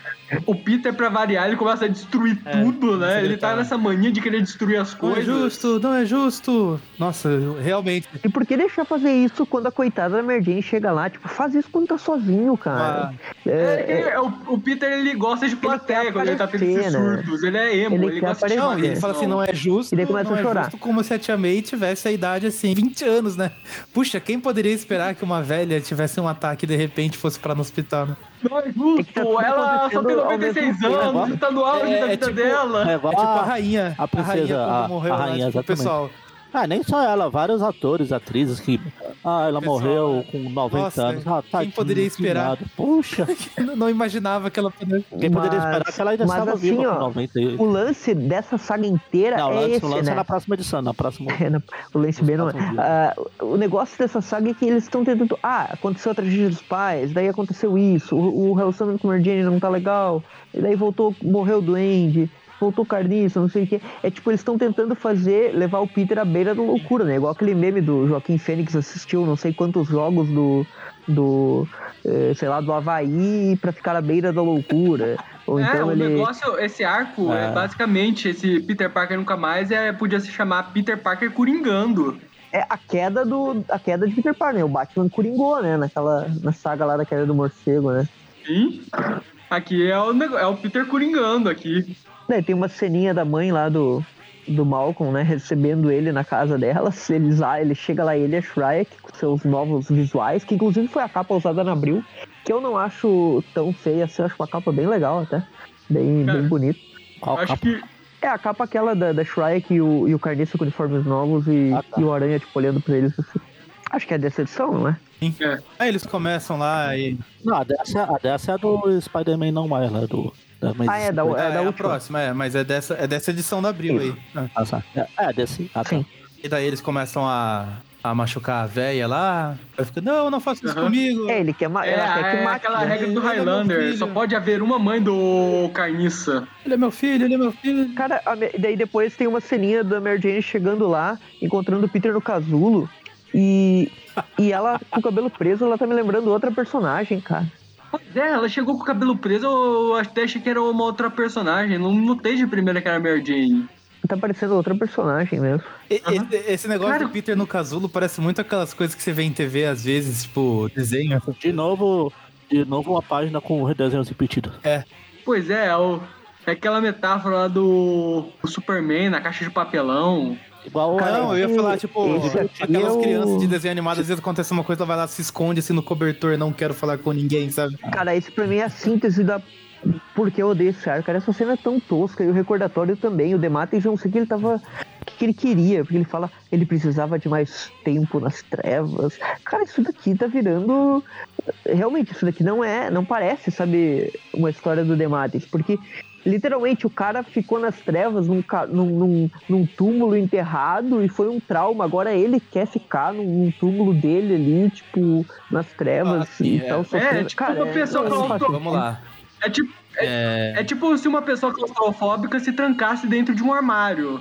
O Peter, pra variar, ele começa a destruir É, tudo, né? Ele tá nessa mania de querer destruir as Não é coisas. justo, não é justo. Nossa, realmente. E por que deixar fazer isso quando a coitada da Jane chega lá? Tipo, faz isso quando tá sozinho, cara. Ah, É, É, é, o, o Peter, ele gosta de plateia quer quando ele tá tendo esses né? surtos. Ele é emo, Ele ele, gosta de. Não, ele fala assim, não é justo. E daí começa não a é chorar. justo como se a Tia May tivesse a idade assim, 20 anos, né? Puxa, quem poderia esperar que uma velha tivesse um ataque e de repente fosse parar no hospital, né? Não é tá justo, ela só tem ao 96 mesmo tempo, anos, né? tá no auge É, da é vida tipo- dela. É, É tipo a rainha. a princesa, rainha quando a- morreu a lá, rainha, tipo, o exatamente. pessoal. Ah, nem só ela, vários atores, atrizes que. Ah, ela Pessoal, morreu com 90 nossa, anos. Ah, quem tadinho, poderia esperar? nada. Puxa, não imaginava que ela poderia. quem poderia Mas- esperar que ela ainda estava assim, viva ó, com 90 e... O lance dessa saga inteira Não, o é lance, esse, o lance né? é na próxima edição, na próxima. É, na- o Lance B não é. Ah, o negócio dessa saga é que eles estão tentando. Ah, aconteceu a tragédia dos pais, daí aconteceu isso, o, o relacionamento com a Mary Jane não tá legal, e daí voltou, morreu o Duende, voltou o Carniça, não sei o que. É tipo, eles estão tentando fazer, levar o Peter à beira da loucura, né? Igual aquele meme do Joaquim Fênix assistiu não sei quantos jogos do. do eh, sei lá, do Havaí pra ficar à beira da loucura. Ou é, então o ele. negócio, esse arco, é. É. basicamente, esse Peter Parker nunca mais é, podia se chamar Peter Parker Coringando. É a queda do. a queda de Peter Parker, né? O Batman coringou, né? Naquela. Na saga lá da queda do morcego, né? Sim. Aqui é o, é o Peter Coringando aqui. Daí tem uma ceninha da mãe lá do, do Malcolm, né? Recebendo ele na casa dela. Ele, ele chega lá, ele e a Shrek, com seus novos visuais, que inclusive foi a capa usada na Abril, que eu não acho tão feia assim, eu acho uma capa bem legal até. Bem, Cara, bem bonita. Acho capa? que. É a capa aquela da, da Shrek e o, e o Carniça com uniformes novos e, Ah, tá. e o Aranha, tipo, olhando pra eles assim. Acho que é dessa edição, não é? Aí eles começam lá e. Não, a dessa, a dessa é do Spider-Man não mais, né? Do, da Ah, é, da, É, é da é próxima, é, mas é dessa, é dessa edição da Abril aí. Ah. Ah, tá. É, é, desse. Ah, tá. Sim. E daí eles começam a, a machucar a véia lá. Aí fica, não, não faça isso Aham. comigo. É, ele quer, ma É, ela quer que é mate. aquela regra do é Highlander. Só pode haver uma mãe do Carniça. Ele é meu filho, ele é meu filho. Cara, daí depois tem uma ceninha da Mary Jane chegando lá, encontrando o Peter no casulo. E, e ela com o cabelo preso, ela tá me lembrando outra personagem, cara. Pois é, ela chegou com o cabelo preso, eu até achei que era uma outra personagem. Não notei de primeira que era a Mary Jane. Tá parecendo outra personagem mesmo. E- Esse, esse negócio Cara- do Peter no casulo parece muito aquelas coisas que você vê em TV às vezes, tipo, desenho. De novo, de novo uma página com desenhos repetidos. Pois é, é, o- é aquela metáfora lá do Superman na caixa de papelão. Igual Cara, Não, eu ia falar, tipo, aquelas o- crianças de desenho animado, às vezes acontece uma coisa, ela vai lá, se esconde assim no cobertor, não quero falar com ninguém, sabe? Cara, esse pra mim é a síntese da. Porque eu odeio esse arco. Cara, essa cena é tão tosca e o recordatório também. O Demates, eu não sei que ele tava. Que que ele queria, porque ele fala ele precisava de mais tempo nas trevas. Cara, isso daqui tá virando. Realmente, isso daqui não é. Não parece, sabe, uma história do Dematis, porque literalmente o cara ficou nas trevas num, num, num, túmulo enterrado e foi um trauma. Agora ele quer ficar num, num túmulo dele ali, tipo, nas trevas Ah, sim, e é. tal, sofrendo. tipo cara, uma pessoa que faz não- Vamos lá. É tipo, É... é tipo se uma pessoa claustrofóbica se trancasse dentro de um armário.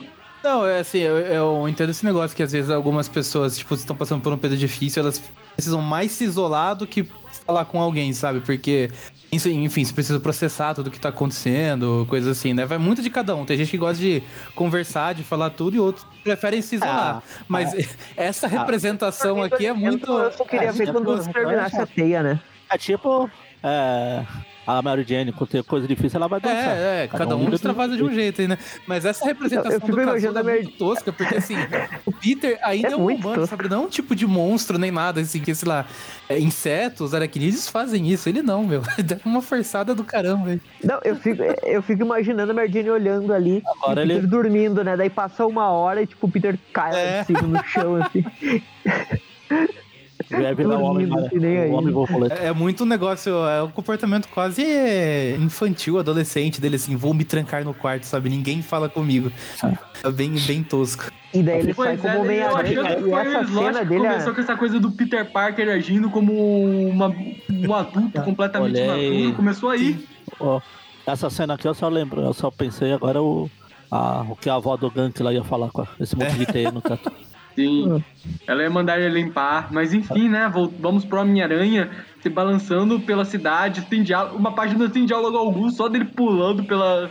Não, é assim, eu, eu entendo esse negócio que às vezes algumas pessoas, tipo, estão passando por um período difícil, elas precisam mais se isolar do que falar com alguém, sabe? Porque, isso, enfim, você precisa processar tudo que tá acontecendo, coisas assim, né? Vai muito de cada um. Tem gente que gosta de conversar, de falar tudo, e outros preferem se isolar. Ah, Mas essa representação aqui é muito. Eu só queria é, ver é quando por- terminasse a teia, né? É tipo. É, a Mary Jane, quando tem coisa difícil, ela vai dançar. É, é, cada, um lida extravasa de um jeito aí, né? Mas essa representação Eu- eu fico do imaginando casulo a é muito tosca, porque assim, o Peter ainda É é, um humano, tosco. sabe? Não é um tipo de monstro nem nada, assim, que, sei lá, é, insetos, aracnídeos fazem isso. Ele não, meu. Dá uma forçada do caramba, velho. Não, eu fico, eu fico imaginando a Merdine olhando ali, Agora e o Peter ele- dormindo, né? Daí passa uma hora e, tipo, o Peter cai É. cima no chão, assim. Vai virar o homem, dormindo, que nem aí. o homem borboleta. É, é muito um negócio, é um comportamento quase infantil, adolescente dele, assim, vou me trancar no quarto, sabe? Ninguém fala comigo. É bem, bem tosco. E daí ele sai Pois como é, eu Homem-Aranha. E foi essa cena que dele é... começou com essa coisa do Peter Parker agindo como uma, um adulto completamente Olhei. maduro. Começou aí. Ó, essa cena aqui eu só lembro, eu só pensei agora o, a, o que a avó do Gank lá ia falar com esse monte de teia no teto. Sim. Ela ia mandar ele limpar. Mas enfim, né? Vamos pro Homem-Aranha se balançando pela cidade. Tem diálogo, uma página sem diálogo algum, só dele pulando pela.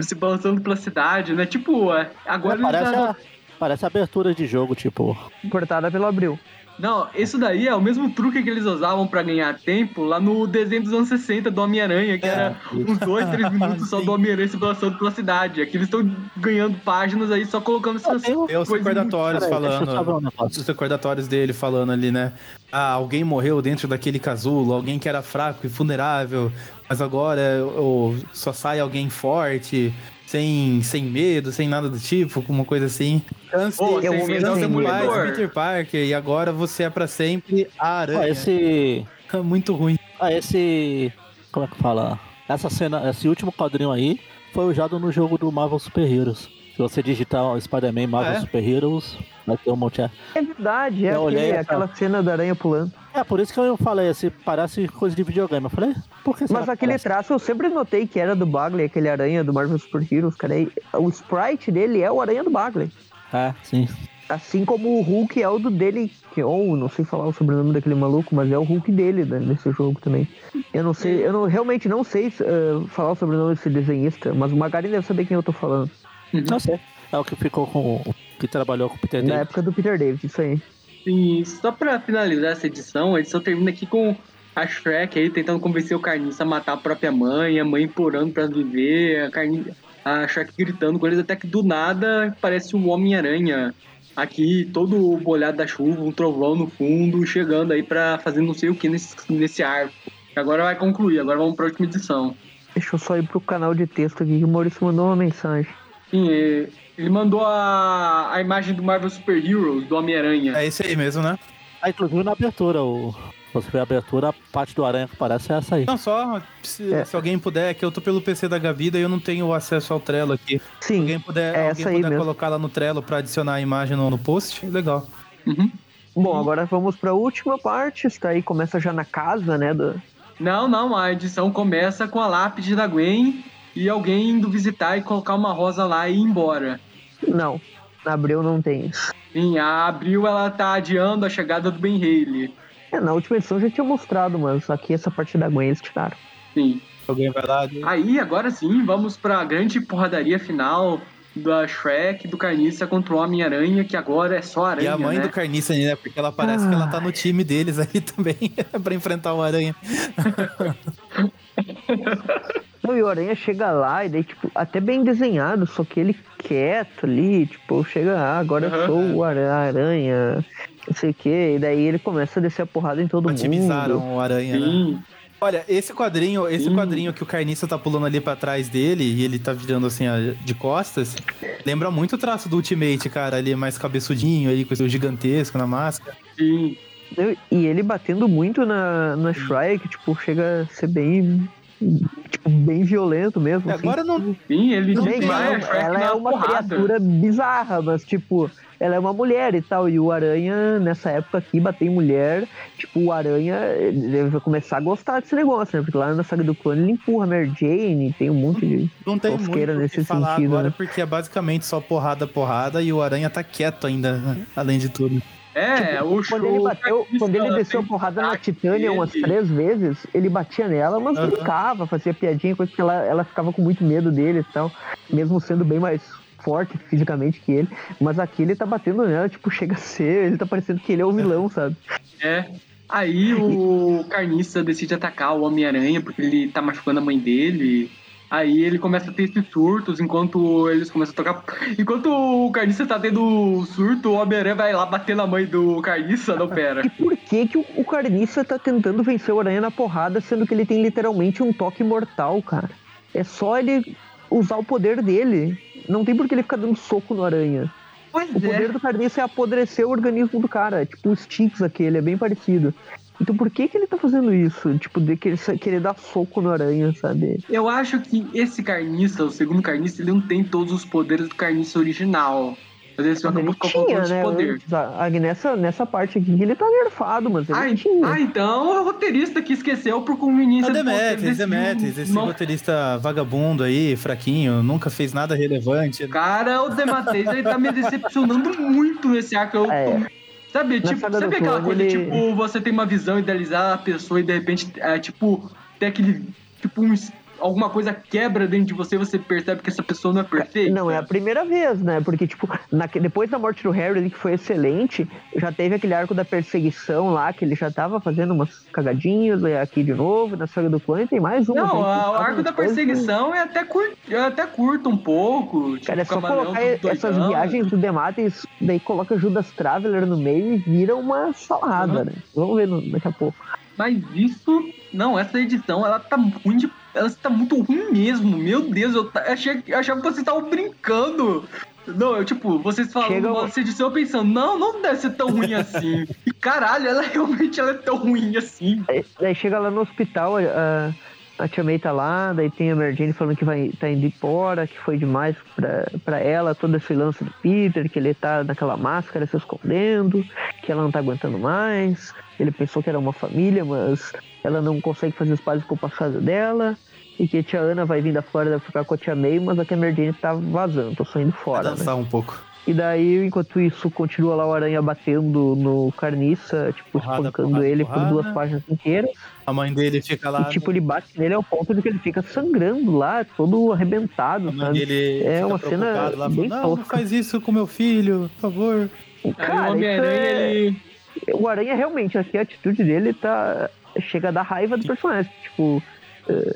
se balançando pela cidade, né? Tipo, é, agora ele parece, tá- a, parece abertura de jogo, tipo. cortada pelo Abril. Não, isso daí é o mesmo truque que eles usavam pra ganhar tempo lá no desenho dos anos 60 do Homem-Aranha, que era uns dois, três minutos só do Homem-Aranha se balançando pela cidade. Aqui eles estão ganhando páginas aí só colocando essas um- Tem os coisas recordatórios eu falando. Os recordatórios dele falando ali, né? Ah, alguém morreu dentro daquele casulo, alguém que era fraco e vulnerável, mas agora oh, só sai alguém forte, sem, sem medo, sem nada do tipo, uma coisa assim. Chance Pô, de sem ser mais medo. Peter Parker e agora você é pra sempre a aranha. esse. Muito ruim. Ah, esse. Como é que fala? Essa cena, esse último quadrinho aí foi usado no jogo do Marvel Super Heroes. Se você digitar o Spider-Man Marvel Ah, é? Super Heroes, vai ter um monte. É, É verdade, é Eu olhei aquele- essa- aquela cena da aranha pulando. é por isso que eu falei, esse parece coisa de videogame. Eu falei, por que Mas que aquele parece? traço eu sempre notei que era do Bagley, aquele aranha do Marvel Super Heroes, cara. E O sprite dele é o aranha do Bagley. É, sim. Assim como o Hulk é o do dele, que ou não sei falar o sobrenome daquele maluco, mas é o Hulk dele né, nesse jogo também. Eu não sei, eu não, realmente não sei eh, falar o sobrenome desse desenhista, mas o Magari deve saber quem eu tô falando. Não sei. É o que ficou com. o que trabalhou com o Peter Na David. época do Peter David, isso aí. E só pra finalizar essa edição, a edição termina aqui com a Shrek aí tentando convencer o Carniça a matar a própria mãe, a mãe implorando pra viver, a, Carni... a Shrek gritando com eles, até que do nada parece um Homem-Aranha aqui, todo molhado da chuva, um trovão no fundo, chegando aí pra fazer não sei o que nesse, nesse arco. Agora vai concluir, agora vamos pra última edição. Deixa eu só ir pro canal de texto aqui que o Maurício mandou uma mensagem. Sim, é, ele mandou a, a imagem do Marvel Super Heroes, do Homem-Aranha. É esse aí mesmo, né? Ah, inclusive na abertura, o. Você vê a abertura, a parte do aranha que parece é essa aí. Não, só se, É. se alguém puder, que eu tô pelo PC da Gavida e eu não tenho acesso ao Trello aqui. Se Sim, alguém puder, é alguém essa aí puder mesmo. colocar lá no Trello pra adicionar a imagem no, no post, legal. Uhum. Bom, agora vamos pra última parte. Isso aí começa já na casa, né? Do... Não, não, a edição começa com a lápide da Gwen e alguém indo visitar e colocar uma rosa lá e ir embora. Não, na Abril não tem isso. Sim, a Abril ela tá adiando a chegada do Ben Haley. É, na última edição já tinha mostrado, mas aqui essa parte da Gwen eles tiraram. Sim. Alguém vai lá. Aí, agora sim, vamos pra grande porradaria final da Shrek, do Carniça contra o Homem-Aranha, que agora é só aranha, E a mãe né? do Carniça, né? Porque ela parece que ela tá no time deles aí também, pra enfrentar o Aranha. Não, e o Aranha chega lá e daí, tipo, até bem desenhado, só que ele quieto ali, tipo, chega, ah, agora eu Aham. sou o Ara- Aranha, não sei o quê, e daí ele começa a descer a porrada em todo mundo. Otimizaram o Aranha, né? Sim. Olha, esse quadrinho, esse Sim. quadrinho que o Carniça tá pulando ali pra trás dele e ele tá virando assim de costas, Lembra muito o traço do Ultimate, cara, ali mais cabeçudinho, ali com o gigantesco na máscara. Sim. E ele batendo muito na, na Shry, que, tipo, chega a ser bem. Tipo, bem violento mesmo. assim. Agora não. Sim, ele bem, desmaia ela, ela é uma porrada. criatura bizarra, mas tipo, ela é uma mulher e tal. E o Aranha, nessa época aqui, bater em mulher, tipo, o Aranha vai começar a gostar desse negócio, né? Porque lá na saga do clone ele empurra a Mary Jane, tem um monte de. Não tem muito nesse falar sentido, agora, né? porque é basicamente só porrada, porrada, e o Aranha tá quieto ainda, né? além de tudo. É, o Quando show. ele bateu, quando ele desceu a porrada na Titânia umas três vezes, ele batia nela, mas Aham. brincava, fazia piadinha, coisa que ela, ela ficava com muito medo dele e tal, mesmo sendo bem mais forte fisicamente que ele. Mas aqui ele tá batendo nela, tipo, chega a ser, ele tá parecendo que ele é o vilão, sabe? É. Aí o Carniça decide atacar o Homem-Aranha porque ele tá machucando a mãe dele. Aí ele começa a ter esses surtos enquanto eles começam a tocar. Enquanto o Carniça tá tendo surto, o Homem-Aranha vai lá bater na mãe do Carniça, não pera. E por que, que o, Carniça tá tentando vencer o Aranha na porrada, sendo que ele tem literalmente um toque mortal, cara? É só ele usar o poder dele. Não tem por que ele ficar dando soco no Aranha. Pois O poder do Carniça é apodrecer o organismo do cara. Tipo o Styx aquele, é bem parecido. Então por que que ele tá fazendo isso? Tipo, de querer, querer dar soco no aranha, sabe? Eu acho que esse Carniça, o segundo Carniça, ele não tem todos os poderes do Carniça original. Às vezes Mas ele com tinha, né? poderes. Ah, Nessa, nessa parte aqui ele tá nerfado, mas ele Ah, tinha. ah, então é o roteirista que esqueceu por conveniência É Demetrius, decidiu esse não- roteirista vagabundo aí, fraquinho, nunca fez nada relevante. Cara, o Demetrius, ele tá me decepcionando muito nesse arco. Eu É. tô- Sabe, Na tipo, sabe aquela clone, coisa, ele- tipo, você tem uma visão idealizada da pessoa e de repente, é, tipo, tem aquele, tipo, um, alguma coisa quebra dentro de você e você percebe que essa pessoa não é perfeita? Não é a primeira vez, né? Porque, tipo, naque- depois da morte do Harry, que foi excelente, já teve aquele arco da perseguição lá, que ele já tava fazendo umas cagadinhas, e aqui de novo, na saga do clone, tem mais um. Não, a- o arco da coisas- perseguição é até, cur, é até curto um pouco. Tipo, Cara, é só colocar essas viagens do Demates, daí coloca Judas Traveler no meio e vira uma salada, Uhum. né? Vamos ver no- daqui a pouco. Mas isso, não, essa edição, ela tá ruim de. Ela tá muito ruim mesmo. Meu Deus, eu achei, eu achava que vocês estavam brincando. Não, eu, tipo, vocês falam Chega essa edição eu pensando, não, não deve ser tão ruim assim. E caralho, ela realmente ela é tão ruim assim. Aí, daí chega lá no hospital, a, a Tia May tá lá, daí tem a Mary Jane falando que vai tá indo embora, que foi demais pra, pra ela, todo esse lance do Peter, que ele tá naquela máscara se escondendo, que ela não tá aguentando mais. Ele pensou que era uma família, mas ela não consegue fazer os pais com o passado dela. E que a tia Ana vai vir da Flórida ficar com a tia May, mas a que a Mary Jane tá vazando, tô saindo fora. Né? dançar um pouco. E daí, enquanto isso, continua lá o Aranha batendo no carniça, tipo, Porrada, espancando porrada, ele porrada. por duas páginas inteiras. A mãe dele fica lá. E tipo, ele bate nele ao ponto de que ele fica sangrando lá, todo arrebentado, a mãe sabe? É uma cena lá, bem não, não faz isso com meu filho, por favor. Aí Cara, o isso Homem-Aranha, é- ele. O Aranha realmente, aqui a atitude dele tá. Chega a dar raiva do personagem. Tipo. eh,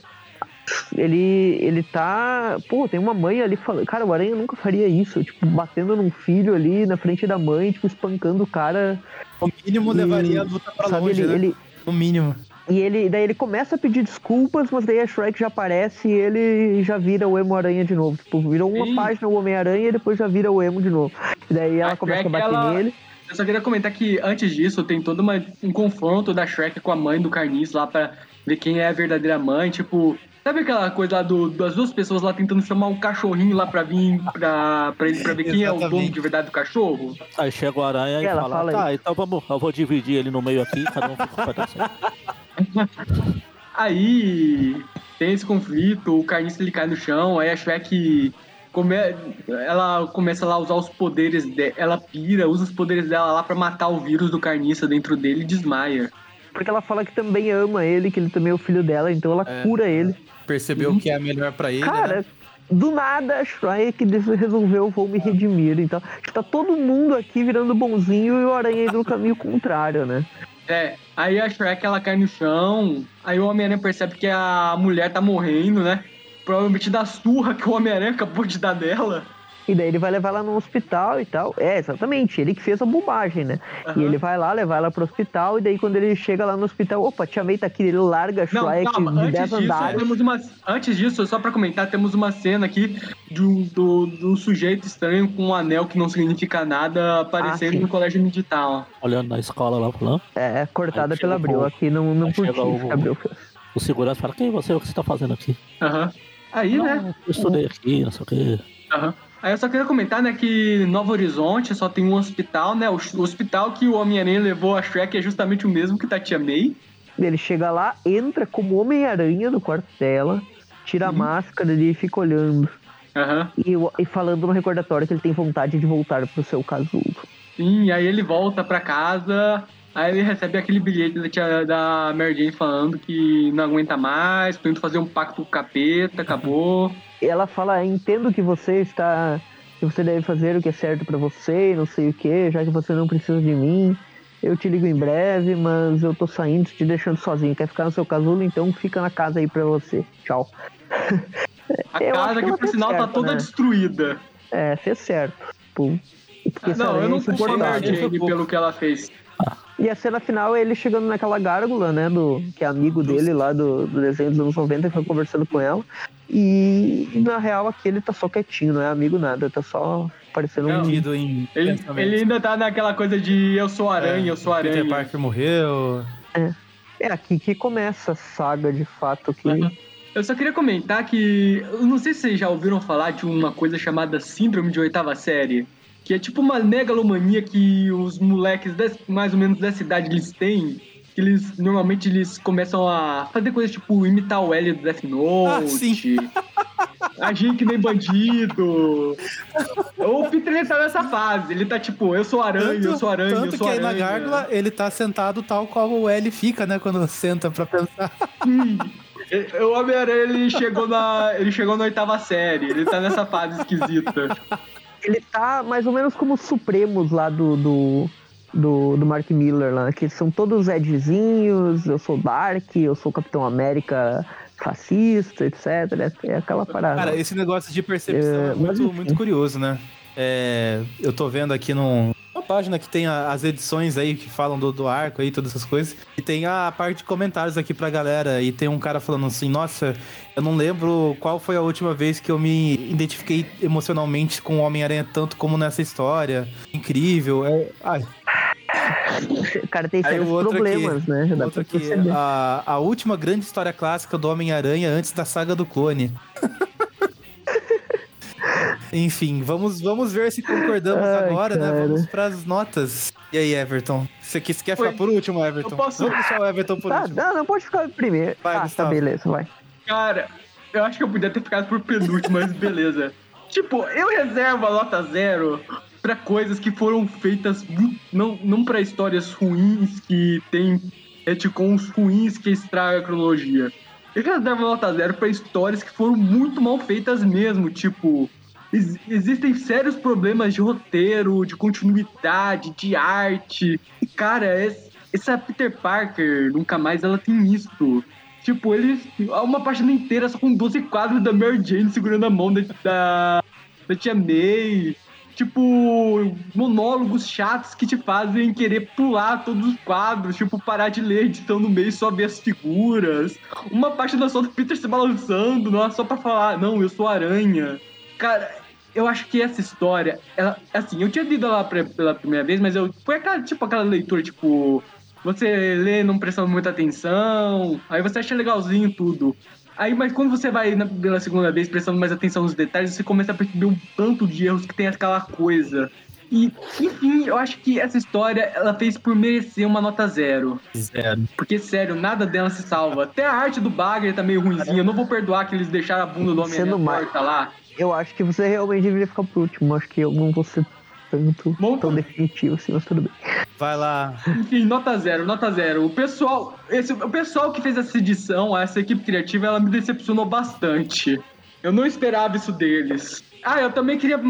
Ele, ele tá. Pô, tem uma mãe ali falando. Cara, o Aranha nunca faria isso. Tipo, batendo num filho ali na frente da mãe, tipo, espancando o cara. No mínimo E, levaria a luta pra sabe, longe, ele, né? ele, No mínimo. E ele, daí ele começa a pedir desculpas, mas daí a Shrek já aparece e ele já vira o Emo-Aranha de novo. Tipo, virou uma Sim. página o Homem-Aranha e depois já vira o Emo de novo. E daí ela A começa a Shrek, bater ela- nele. Eu só queria comentar que antes disso tem todo uma, um confronto da Shrek com a mãe do Carniço lá pra ver quem é a verdadeira mãe. Tipo, sabe aquela coisa lá do, das duas pessoas lá tentando chamar um cachorrinho lá pra vir pra, pra, ele, pra ver quem é o dono de verdade do cachorro? Aí chega o aranha e Ela fala, fala tá, então vamos, eu vou dividir ele no meio aqui, cada um fica com. Aí tem esse conflito, o Carniço ele cai no chão, aí a Shrek come... ela começa lá a usar os poderes dela, ela pira, usa os poderes dela lá pra matar o vírus do Carniça dentro dele e desmaia. Porque ela fala que também ama ele, que ele também é o filho dela, então ela É. cura ele. Percebeu o que é melhor pra ele, Cara, né? do nada a Shrek resolveu, vou me redimir. Então, tá todo mundo aqui virando bonzinho e o Aranha indo no caminho contrário, né? É, aí a Shrek ela cai no chão, aí o Homem-Aranha percebe que a mulher tá morrendo, né? Provavelmente da surra que o Homem-Aranha acabou de dar dela. E daí ele vai levar ela no hospital e tal. É, exatamente, ele que fez a bobagem, né? E ele vai lá, levar ela pro hospital, e daí quando ele chega lá no hospital, opa, Tia May tá aqui, ele larga a Não, Shrek calma, de antes 10 disso, andares. temos uma, antes disso, só pra comentar, temos uma cena aqui do, do, do sujeito estranho com um anel que não significa nada aparecendo Ah, no colégio militar. ó. Olhando na escola lá, falando. É, cortada Aí pela Abril, o- aqui não, não curti o que o- Abril segurança fala, quem é você? O que você tá fazendo aqui? Aham. Aí, né? Eu estudei aqui, não sei o quê. Aham. Aí eu só queria comentar, né, que Novo Horizonte só tem um hospital, né? O, hospital que o Homem-Aranha levou a Shrek é justamente o mesmo que tá a Tia May. Ele chega lá, entra como Homem-Aranha no quarto dela, tira a Uhum. máscara e fica olhando. Aham. E, e falando no recordatório que ele tem vontade de voltar pro seu casulo. Sim, aí ele volta pra casa, aí ele recebe aquele bilhete da, tia, da Mary Jane falando que não aguenta mais, tô indo fazer um pacto com o capeta, acabou. ela fala, entendo que você está. que você deve fazer o que é certo pra você, não sei o que, já que você não precisa de mim. Eu te ligo em breve, mas eu tô saindo, te deixando sozinho. Quer ficar no seu casulo? Então fica na casa aí pra você. Tchau. A Eu casa que que, por fez sinal, tá certo, toda né? destruída. É, fez certo. Ah, não, eu não é culpo a Mary. Jane pelo que ela fez. E a cena final é ele chegando naquela gárgula, né? Do, que é amigo dele lá do, do desenho dos anos 90, que foi conversando com ela. E, e na real aqui ele tá só quietinho, não é amigo nada, tá só parecendo Não, um. Ele, ele ainda tá naquela coisa de eu sou aranha, eu sou Peter aranha. Parker morreu. É aqui que começa a saga de fato que. Uhum. Eu só queria comentar que. Eu não sei se vocês já ouviram falar de uma coisa chamada Síndrome de Oitava Série. Que é tipo uma megalomania que os moleques des- mais ou menos dessa idade eles têm. Que eles normalmente eles começam a fazer coisas tipo imitar o L do Death Note. Ah. Agir que nem bandido. o Peter ele tá nessa fase. Ele tá tipo, eu sou aranha, eu sou aranha, tanto eu sou que aí aranha. na gárgula ele tá sentado tal qual o L fica, né? Quando senta pra pensar. Sim. O Homem-Aranha ele chegou na. Ele chegou na oitava série. Ele tá nessa fase esquisita. Ele tá mais ou menos como os Supremos lá do. do... Do, do Mark Miller lá, que são todos Edzinhos, eu sou Dark, eu sou Capitão América fascista, etc. É aquela parada. Cara, esse negócio de percepção É, é, muito, muito curioso, né? É, eu tô vendo aqui num, uma página que tem as edições aí que falam do, do arco aí, todas essas coisas. E tem a parte de comentários aqui pra galera. E tem um cara falando assim: Nossa, eu não lembro qual foi a última vez que eu me identifiquei emocionalmente com o Homem-Aranha tanto como nessa história. Incrível. É, ai, O cara tem sérios problemas, né? Outro perceber. a, a última grande história clássica do Homem-Aranha antes da saga do clone. Enfim, vamos, vamos ver se concordamos Ai, agora, né? cara. Vamos pras notas. E aí, Everton? Você quer, você quer ficar Oi. por último, Everton? Eu posso- Vamos deixar o Everton por Tá, último. não, não pode ficar primeiro. Vai, ah, tá, beleza, vai. Cara, eu acho que eu podia ter ficado por penúltimo, mas beleza. Tipo, eu reservo a nota zero pra coisas que foram feitas não, não pra histórias ruins que tem retcons ruins que estragam a cronologia. Eu reservo a nota zero pra histórias que foram muito mal feitas mesmo, tipo. Ex- existem sérios problemas de roteiro, de continuidade, de arte. E, cara, es- essa Peter Parker, nunca mais ela tem isso. Tipo, eles. Uma página inteira só com 12 quadros da Mary Jane segurando a mão da, da, da tia May. Tipo, monólogos chatos que te fazem querer pular todos os quadros, tipo, parar de ler a edição no meio e só ver as figuras. Uma página só do Peter se balançando, não, só pra falar, não, eu sou aranha. Cara, eu acho que essa história, ela, assim, eu tinha lido ela pre- pela primeira vez, mas eu foi aquela, tipo, aquela leitura, tipo, você lê não prestando muita atenção, aí você acha legalzinho tudo. Aí, mas quando você vai na, pela segunda vez prestando mais atenção nos detalhes, você começa a perceber um tanto de erros que tem aquela coisa. E, enfim, eu acho que essa história, ela fez por merecer uma nota zero. Zero. Porque, sério, nada dela se salva. Até a arte do Bagger tá meio ruimzinha. Eu não vou perdoar que eles deixaram a bunda do homem Sendo mais- lá. Eu acho que você realmente deveria ficar por último. Acho que eu não vou ser tanto, Bom, tão definitivo assim, mas tudo bem. Vai lá. Enfim, nota zero, nota zero. O pessoal, esse, o pessoal que fez essa edição, essa equipe criativa, ela me decepcionou bastante. Eu não esperava isso deles. Ah, eu também queria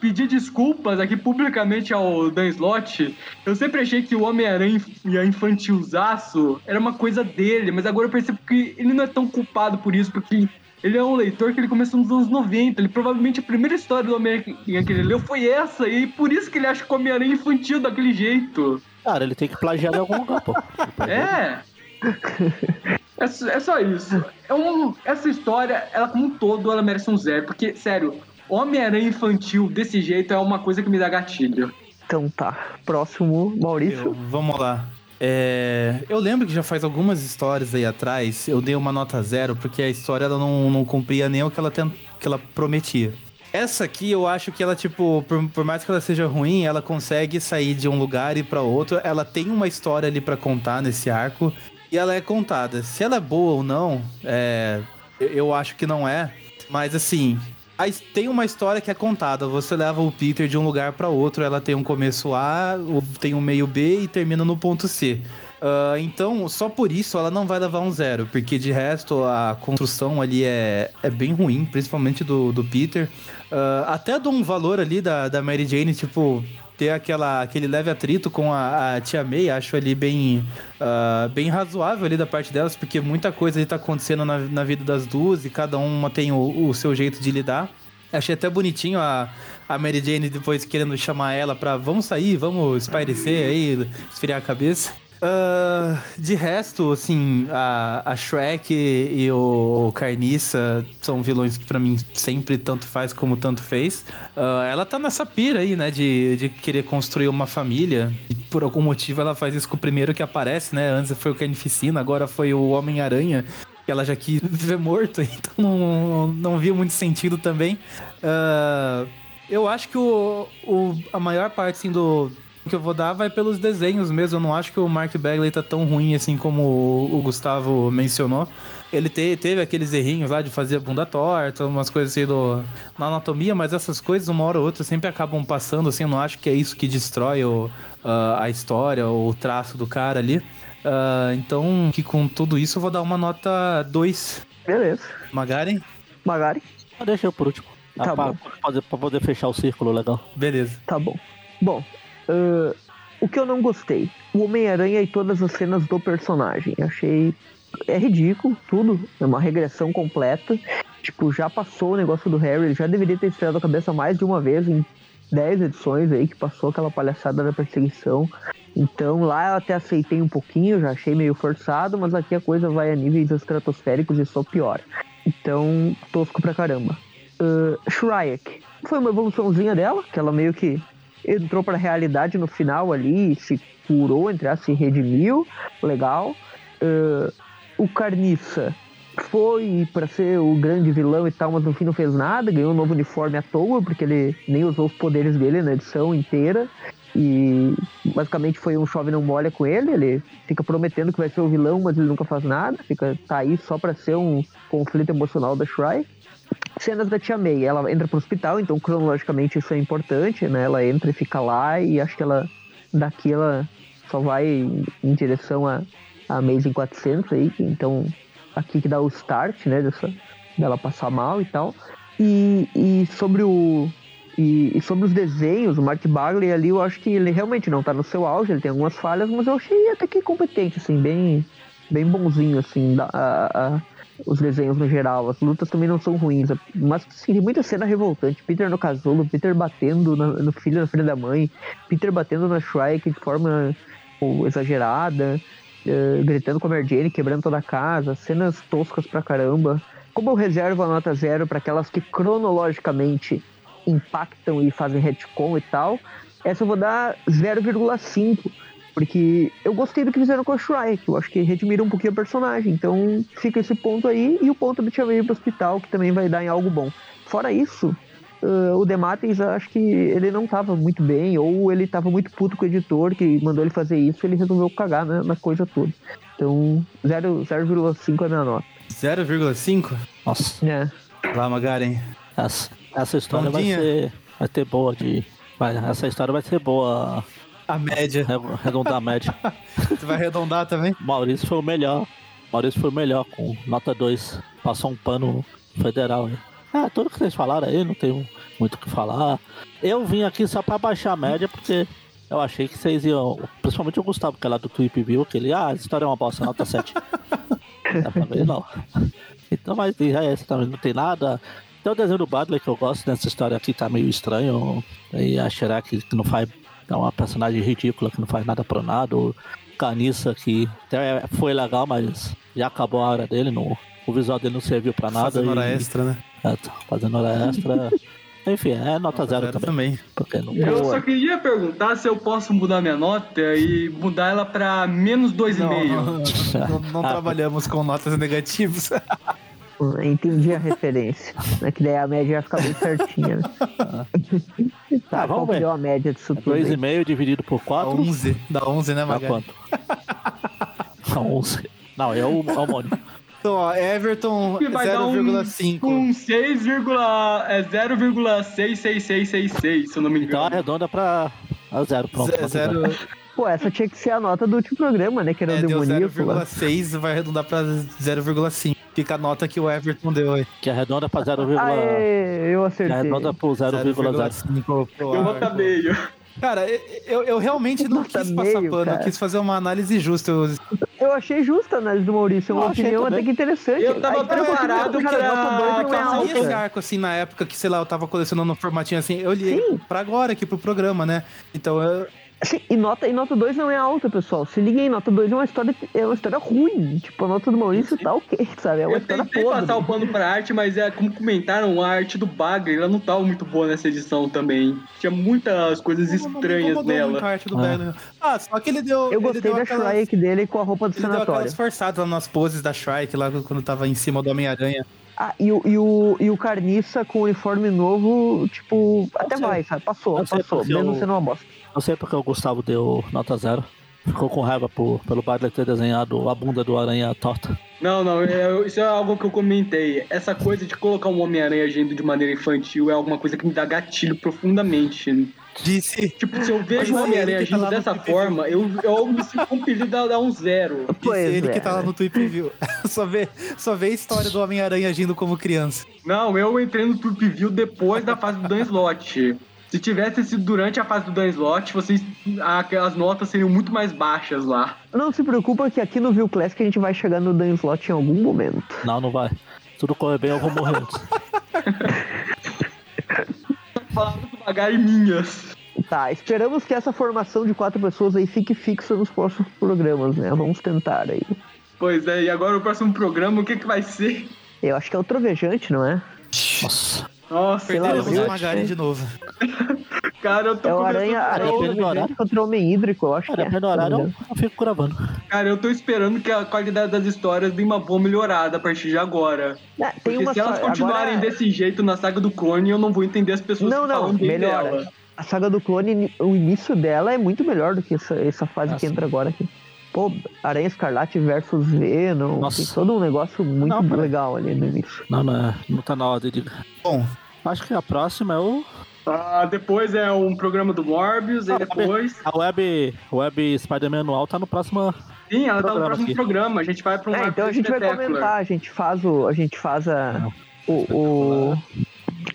pedir desculpas aqui publicamente ao Dan Slott. Eu sempre achei que o Homem-Aranha e infantilzaço era uma coisa dele, mas agora eu percebo que ele não é tão culpado por isso, porque ele é um leitor que ele começou nos anos 90. Ele provavelmente a primeira história do Homem-Aranha que ele leu foi essa, e por isso que ele acha que o Homem-Aranha é infantil daquele jeito. Cara, ele tem que plagiar em algum lugar, pô. É. É, só- é só isso. É um, essa história, ela como um todo, ela merece um zero. Porque, sério, Homem-Aranha infantil desse jeito é uma coisa que me dá gatilho. Então tá. Próximo, Maurício. Eu- vamos lá. É, eu lembro que já faz algumas histórias aí atrás, eu dei uma nota zero, porque a história ela não, não cumpria nem o que ela, que ela prometia. Essa aqui eu acho que ela, tipo, por, por mais que ela seja ruim, ela consegue sair de um lugar e pra outro. Ela tem uma história ali pra contar nesse arco. E ela é contada. Se ela é boa ou não, é, eu- acho que não é. Mas assim, tem uma história que é contada. Você leva o Peter de um lugar pra outro. Ela tem um começo A, tem um meio B e termina no ponto C. Ah, então, só por isso ela não vai levar um zero, porque de resto a construção ali é, é bem ruim, principalmente do, do Peter. Ah, até dou um valor ali da, da Mary Jane, tipo, ter aquela, aquele leve atrito com a, a tia May, acho ali bem, ah, bem razoável ali da parte delas, porque muita coisa ali tá acontecendo na, na vida das duas e cada uma tem o, o seu jeito de lidar. Achei até bonitinho a, a Mary Jane depois querendo chamar ela pra vamos sair, vamos espairecer aí, esfriar a cabeça. Ah, de resto, assim, a, a Shrek e o Carniça são vilões que pra mim sempre tanto faz como tanto fez. Ah, ela tá nessa pira aí, né, de, de querer construir uma família. E por algum motivo ela faz isso com o primeiro que aparece, né? Antes foi o Carnificina, agora foi o Homem-Aranha ela já quis ver morto, então não, não vi muito sentido também. Ah, eu acho que o, o, a maior parte assim, do que eu vou dar vai pelos desenhos mesmo. Eu não acho que o Mark Bagley tá tão ruim assim como o, o Gustavo mencionou. Ele te- teve aqueles errinhos lá de fazer a bunda torta, umas coisas assim do, na anatomia, mas essas coisas, uma hora ou outra, sempre acabam passando, assim. Eu não acho que é isso que destrói o, ah, a história, ou o traço do cara ali. Ah, então, que com tudo isso, eu vou dar uma nota 2. Beleza. Magaren? Magari. Ah, Deixa eu por último. Ah, Tá pra, bom. fazer- pra poder fechar o círculo legal. Beleza. Tá bom. Bom, ahn, o que eu não gostei? O Homem-Aranha e todas as cenas do personagem. Achei. É ridículo, tudo. É uma regressão completa. Tipo, já passou o negócio do Harry, ele já deveria ter estreado a cabeça mais de uma vez em 10 edições aí que passou aquela palhaçada da perseguição. Então lá eu até aceitei um pouquinho, já achei meio forçado, mas aqui a coisa vai a níveis estratosféricos e só piora. Então, tosco pra caramba. Uh, Shrike. Foi uma evoluçãozinha dela, que ela meio que entrou pra realidade no final ali, se curou, entre aspas, se redimiu. Legal. Uh, o Carniça foi pra ser o grande vilão e tal, mas no fim não fez nada, ganhou um novo uniforme à toa, porque ele nem usou os poderes dele na edição inteira. E basicamente foi um chove não molha com ele, ele fica prometendo que vai ser o vilão, mas ele nunca faz nada, fica tá aí só pra ser um conflito emocional da Shrike. Cenas da Tia May, ela entra pro hospital, então cronologicamente isso é importante, né? Ela entra e fica lá e acho que ela daqui ela só vai em, em direção a, a Amazing 400 aí, então aqui que dá o start, né, dessa dela passar mal e tal. E, e sobre o e, e sobre os desenhos, o Mark Bagley ali, eu acho que ele realmente não tá no seu auge, ele tem algumas falhas, mas eu achei até que competente, assim, bem, bem bonzinho, assim, da, a- a- os desenhos no geral. As lutas também não são ruins, mas sim, tem muita cena revoltante. Peter no casulo, Peter batendo na- no filho na filha da mãe, Peter batendo na Shrike de forma exagerada, eh, gritando com a Mary quebrando toda a casa, cenas toscas pra caramba. Como eu reservo a nota zero para aquelas que cronologicamente impactam e fazem retcon e tal, essa eu vou dar 0,5. Porque eu gostei do que fizeram com a Shrike. Eu acho que redimiram um pouquinho a personagem. Então fica esse ponto aí. E o ponto do Tia May pro hospital, que também vai dar em algo bom. Fora isso, ah, o Demates, acho que ele não tava muito bem. Ou ele tava muito puto com o editor que mandou ele fazer isso. Ele resolveu cagar na, na coisa toda. Então 0 0,5 é a minha nota. 0,5? Nossa, É. Lá, Magaren. essa, essa história vai Vandinha. ser. Vai ter boa de. Vai, essa história vai ser boa. A média. re- Arredondar a média. Você vai arredondar também? Maurício foi o melhor. Maurício foi o melhor, com nota 2. Passou um pano federal aí. Ah, tudo que vocês falaram aí, não tenho muito o que falar. Eu vim aqui só pra baixar a média, porque eu achei que vocês iam. Principalmente o Gustavo, que é lá do Tweep View, que ele, ah, a história é uma bosta, nota 7. Dá pra ver, não. então, mas é essa também, não tem nada. Tem o desenho do Bradley que eu gosto nessa história aqui, tá meio estranho. E a que não faz. É uma personagem ridícula que não faz nada pro nada. O Canissa que até foi legal, mas já acabou a hora dele. No, o visual dele não serviu pra nada. Fazendo hora e- extra, né? É, tá fazendo hora extra. Enfim, é nota, zero, Zero também. também. Porque não Eu só queria perguntar se eu posso mudar minha nota e mudar ela pra menos 2,5. Não, não, não Ah, trabalhamos com notas negativas. Entendi a referência. É que daí a média vai ficar bem certinha. Né? tá, Ah, vamos ver. deu a média disso tudo? aí? 2,5 dividido por Dá 4. 11. Dá 11, né, Dá Magali? quanto? Dá 11. Não, é o, é o Mônio. Então, ó, Everton Que vai dar um, 0,5. um 6, é 0,66666, se eu não me Então engano. arredonda pra a zero. Pronto. Zero, zero. Pô, essa tinha que ser a nota do último programa, né? Que era o é, deu demoníaco. lá. 0,6, vai arredondar pra 0,5. Fica a nota que o Everton deu aí. Que arredonda pra 0,0. Aê, eu Que acertei. arredonda pro 0,0. 0,5 pro Eu nota Everton. meio. Cara, eu, eu realmente não Nota quis passar meio, pano, eu cara. quis fazer uma análise justa. Eu, Eu achei justa a análise do Maurício, é uma Eu achei opinião até que interessante. Eu tava Aí, cara, preparado cara, pra- dois pra não é eu esse arco assim na época que, sei lá, eu tava colecionando um formatinho assim. Eu li Sim. pra agora aqui pro programa, né? Então eu. Sim, e nota, e nota 2 não é alta, pessoal. Se liguem, nota 2 é uma história, é uma história ruim. Tipo, a nota do Maurício tá ok, sabe? É uma Eu história tentei podre. passar o pano pra arte, mas é como comentaram, a arte do Bagre, ela não tava muito boa nessa edição também. Tinha muitas coisas não- não estranhas incomodou muito a nela. arte do Ah. Ah, só que ele deu. Eu ele gostei deu da aquelas- Shrike dele com a roupa do Ele deu sanatório. aquelas forçadas lá nas poses da Shrike lá quando tava em cima do Homem-Aranha. Ah, e o, e, o, e o Carniça com o uniforme novo, tipo, até sei. vai, sabe? Passou, Não passou. Mesmo eu- sendo uma bosta. Não sei porque o Gustavo deu nota 0. Ficou com raiva por, pelo Badler ter desenhado a bunda do Aranha torta. Não, não, é- isso é algo que eu comentei. Essa coisa de colocar um Homem-Aranha agindo de maneira infantil é alguma coisa que me dá gatilho profundamente. Disse. Tipo, se eu vejo Mas é Homem-Aranha tá agindo dessa forma, eu, eu me sinto compelido a dar um zero. Pois Disse ele é. que tá lá no Tweet Preview. só, vê, só vê a história do Homem-Aranha agindo como criança. Não, eu entrei no Trip View depois da fase do Dan Slot. Se tivesse sido durante a fase do Dan Slot, vocês, aquelas notas seriam muito mais baixas lá. Não se preocupa que aqui no View Classic a gente vai chegar no Dan Slot em algum momento. Não, não vai. Se tudo correr bem, eu vou morrer. Palavras devagar e minhas. Tá, esperamos que essa formação de quatro pessoas aí fique fixa nos próximos programas, né? Vamos tentar aí. Pois é, e agora o próximo programa, o que que vai ser? Eu acho que é o Trovejante, não é? Nossa. Nossa, Perdemos a Magari de novo. cara, eu tô É o começando- Aranha, Aranha depende do Trovejante horário. contra o Homem Hídrico, eu acho Cara, que é. depende do horário, eu, eu fico gravando. Cara, eu tô esperando que a qualidade das histórias dê uma boa melhorada a partir de agora. É, tem Porque uma se elas continuarem agora- desse jeito na saga do clone, eu não vou entender as pessoas Não, que não, falam bem dela. A saga do clone, o início dela é muito melhor do que essa, essa fase Ah, que entra agora aqui. Pô, Aranha Escarlate versus Venom, Nossa. tem todo um negócio muito Não, legal ali no início. Não, não, é, não tá na hora de. Bom, Acho que a próxima é o. Ah, depois é um programa do Morbius, e Ah, depois. A Web, Web Spider-Man anual tá no próximo. Sim, ela tá no próximo aqui. programa. A gente vai pra um É, então a gente vai comentar, a gente faz o. A gente faz a. O. o-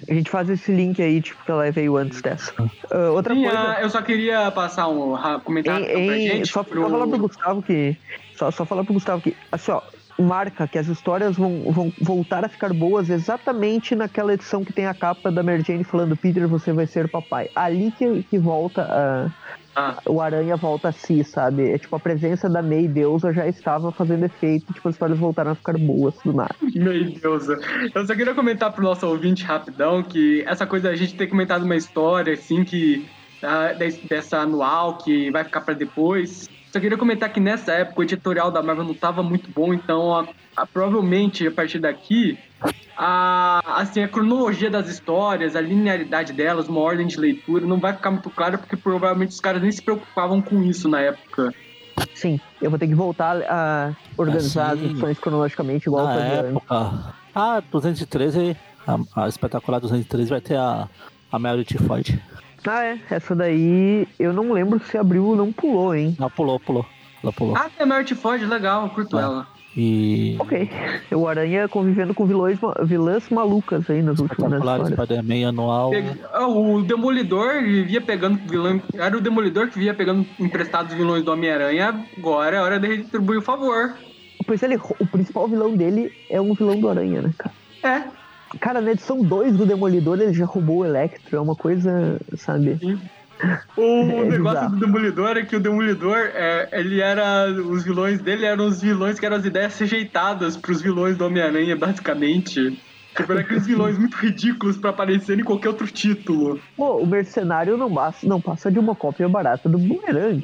a gente faz esse link aí, tipo, que ela veio antes dessa. Ah, outra Sim, coisa. ah, eu só queria passar um comentário Em, pra em- gente. só, pro- só falar pro Gustavo que. Só, só falar pro Gustavo que. Assim, ó. Marca que as histórias vão, vão voltar a ficar boas exatamente naquela edição que tem a capa da Mary Jane falando Peter, você vai ser papai. Ali que, que volta a, Ah, o Aranha volta a si, sabe? É tipo, a presença da May Deusa já estava fazendo efeito, tipo, as histórias voltaram a ficar boas do nada. Meu Deus. Eu só queria comentar pro nosso ouvinte rapidão que essa coisa, a gente ter comentado uma história assim que. ah, des- dessa anual que vai ficar pra depois. Só queria comentar que nessa época o editorial da Marvel não tava muito bom, então a- a- provavelmente a partir daqui a, assim, a cronologia das histórias, a linearidade delas, uma ordem de leitura, não vai ficar muito clara porque provavelmente os caras nem se preocupavam com isso na época. Sim, eu vou ter que voltar a organizar as Assim, edições cronologicamente, igual eu Na fazia antes. época. A 213, a, a espetacular 213 vai ter a, a Meredith Floyd. Ah, é. Essa daí eu não lembro se abriu ou não pulou, hein? Ela pulou, pulou. Ela pulou. Ah, tem a Merit Ford, legal, eu curto Ah. ela. E. Ok. O Aranha convivendo com vilões, vilãs malucas aí nas últimas histórias. Spider-Man anual. Ah, O Demolidor via pegando vilão. Era o Demolidor que via pegando emprestados vilões do Homem-Aranha. Agora é hora de retribuir o favor. Pois ele, o principal vilão dele é um vilão do Aranha, né, cara? É. Cara, na edição 2 do Demolidor ele já roubou o Electro, é uma coisa, sabe? O É negócio bizarro. do Demolidor é que o Demolidor, é, ele era. Os vilões dele eram os vilões que eram as ideias rejeitadas pros vilões do Homem-Aranha, basicamente. Tipo, eram aqueles vilões muito ridículos pra aparecer em qualquer outro título. Pô, o mercenário não passa, não passa de uma cópia barata do Boomerang.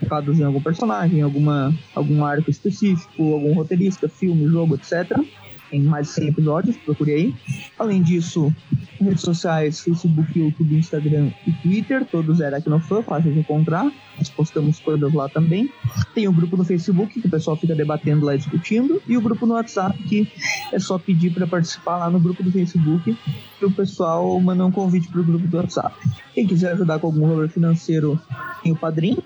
Focados em algum personagem, alguma, algum arco específico, algum roteirista, filme, jogo, etc. Tem mais de 100 episódios, procure aí. Além disso, redes sociais, Facebook, YouTube, Instagram e Twitter, todos aqui no fã, fácil de encontrar. Nós postamos coisas lá também. Tem o grupo no Facebook, que o pessoal fica debatendo lá discutindo. E o grupo no WhatsApp, que é só pedir para participar lá no grupo do Facebook, que o pessoal manda um convite para o grupo do WhatsApp. Quem quiser ajudar com algum valor financeiro, tem o Padrim.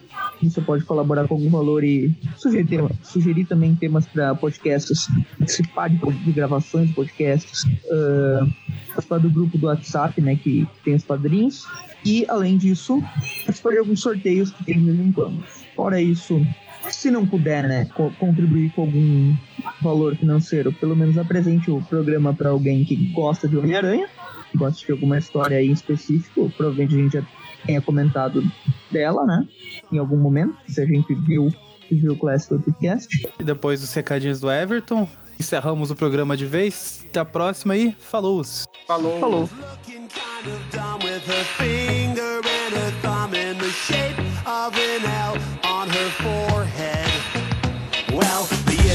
Você pode colaborar com algum valor e sugerir, sugerir também temas para podcasts, participar de, de gravações de podcasts, ah, participar do grupo do WhatsApp, né, que tem os padrinhos. E, além disso, participar de alguns sorteios que tem de vez em quando. Fora isso, se não puder, né, co- contribuir com algum valor financeiro, pelo menos apresente o programa para alguém que gosta de Homem-Aranha, gosta de alguma história aí em específico, provavelmente a gente já tenha comentado dela, né, em algum momento, se a gente viu, viu o Classic Podcast. E depois dos recadinhos do Everton, encerramos o programa de vez. Até a próxima aí, falou! Falou. Falou. shape of an L on her forehead.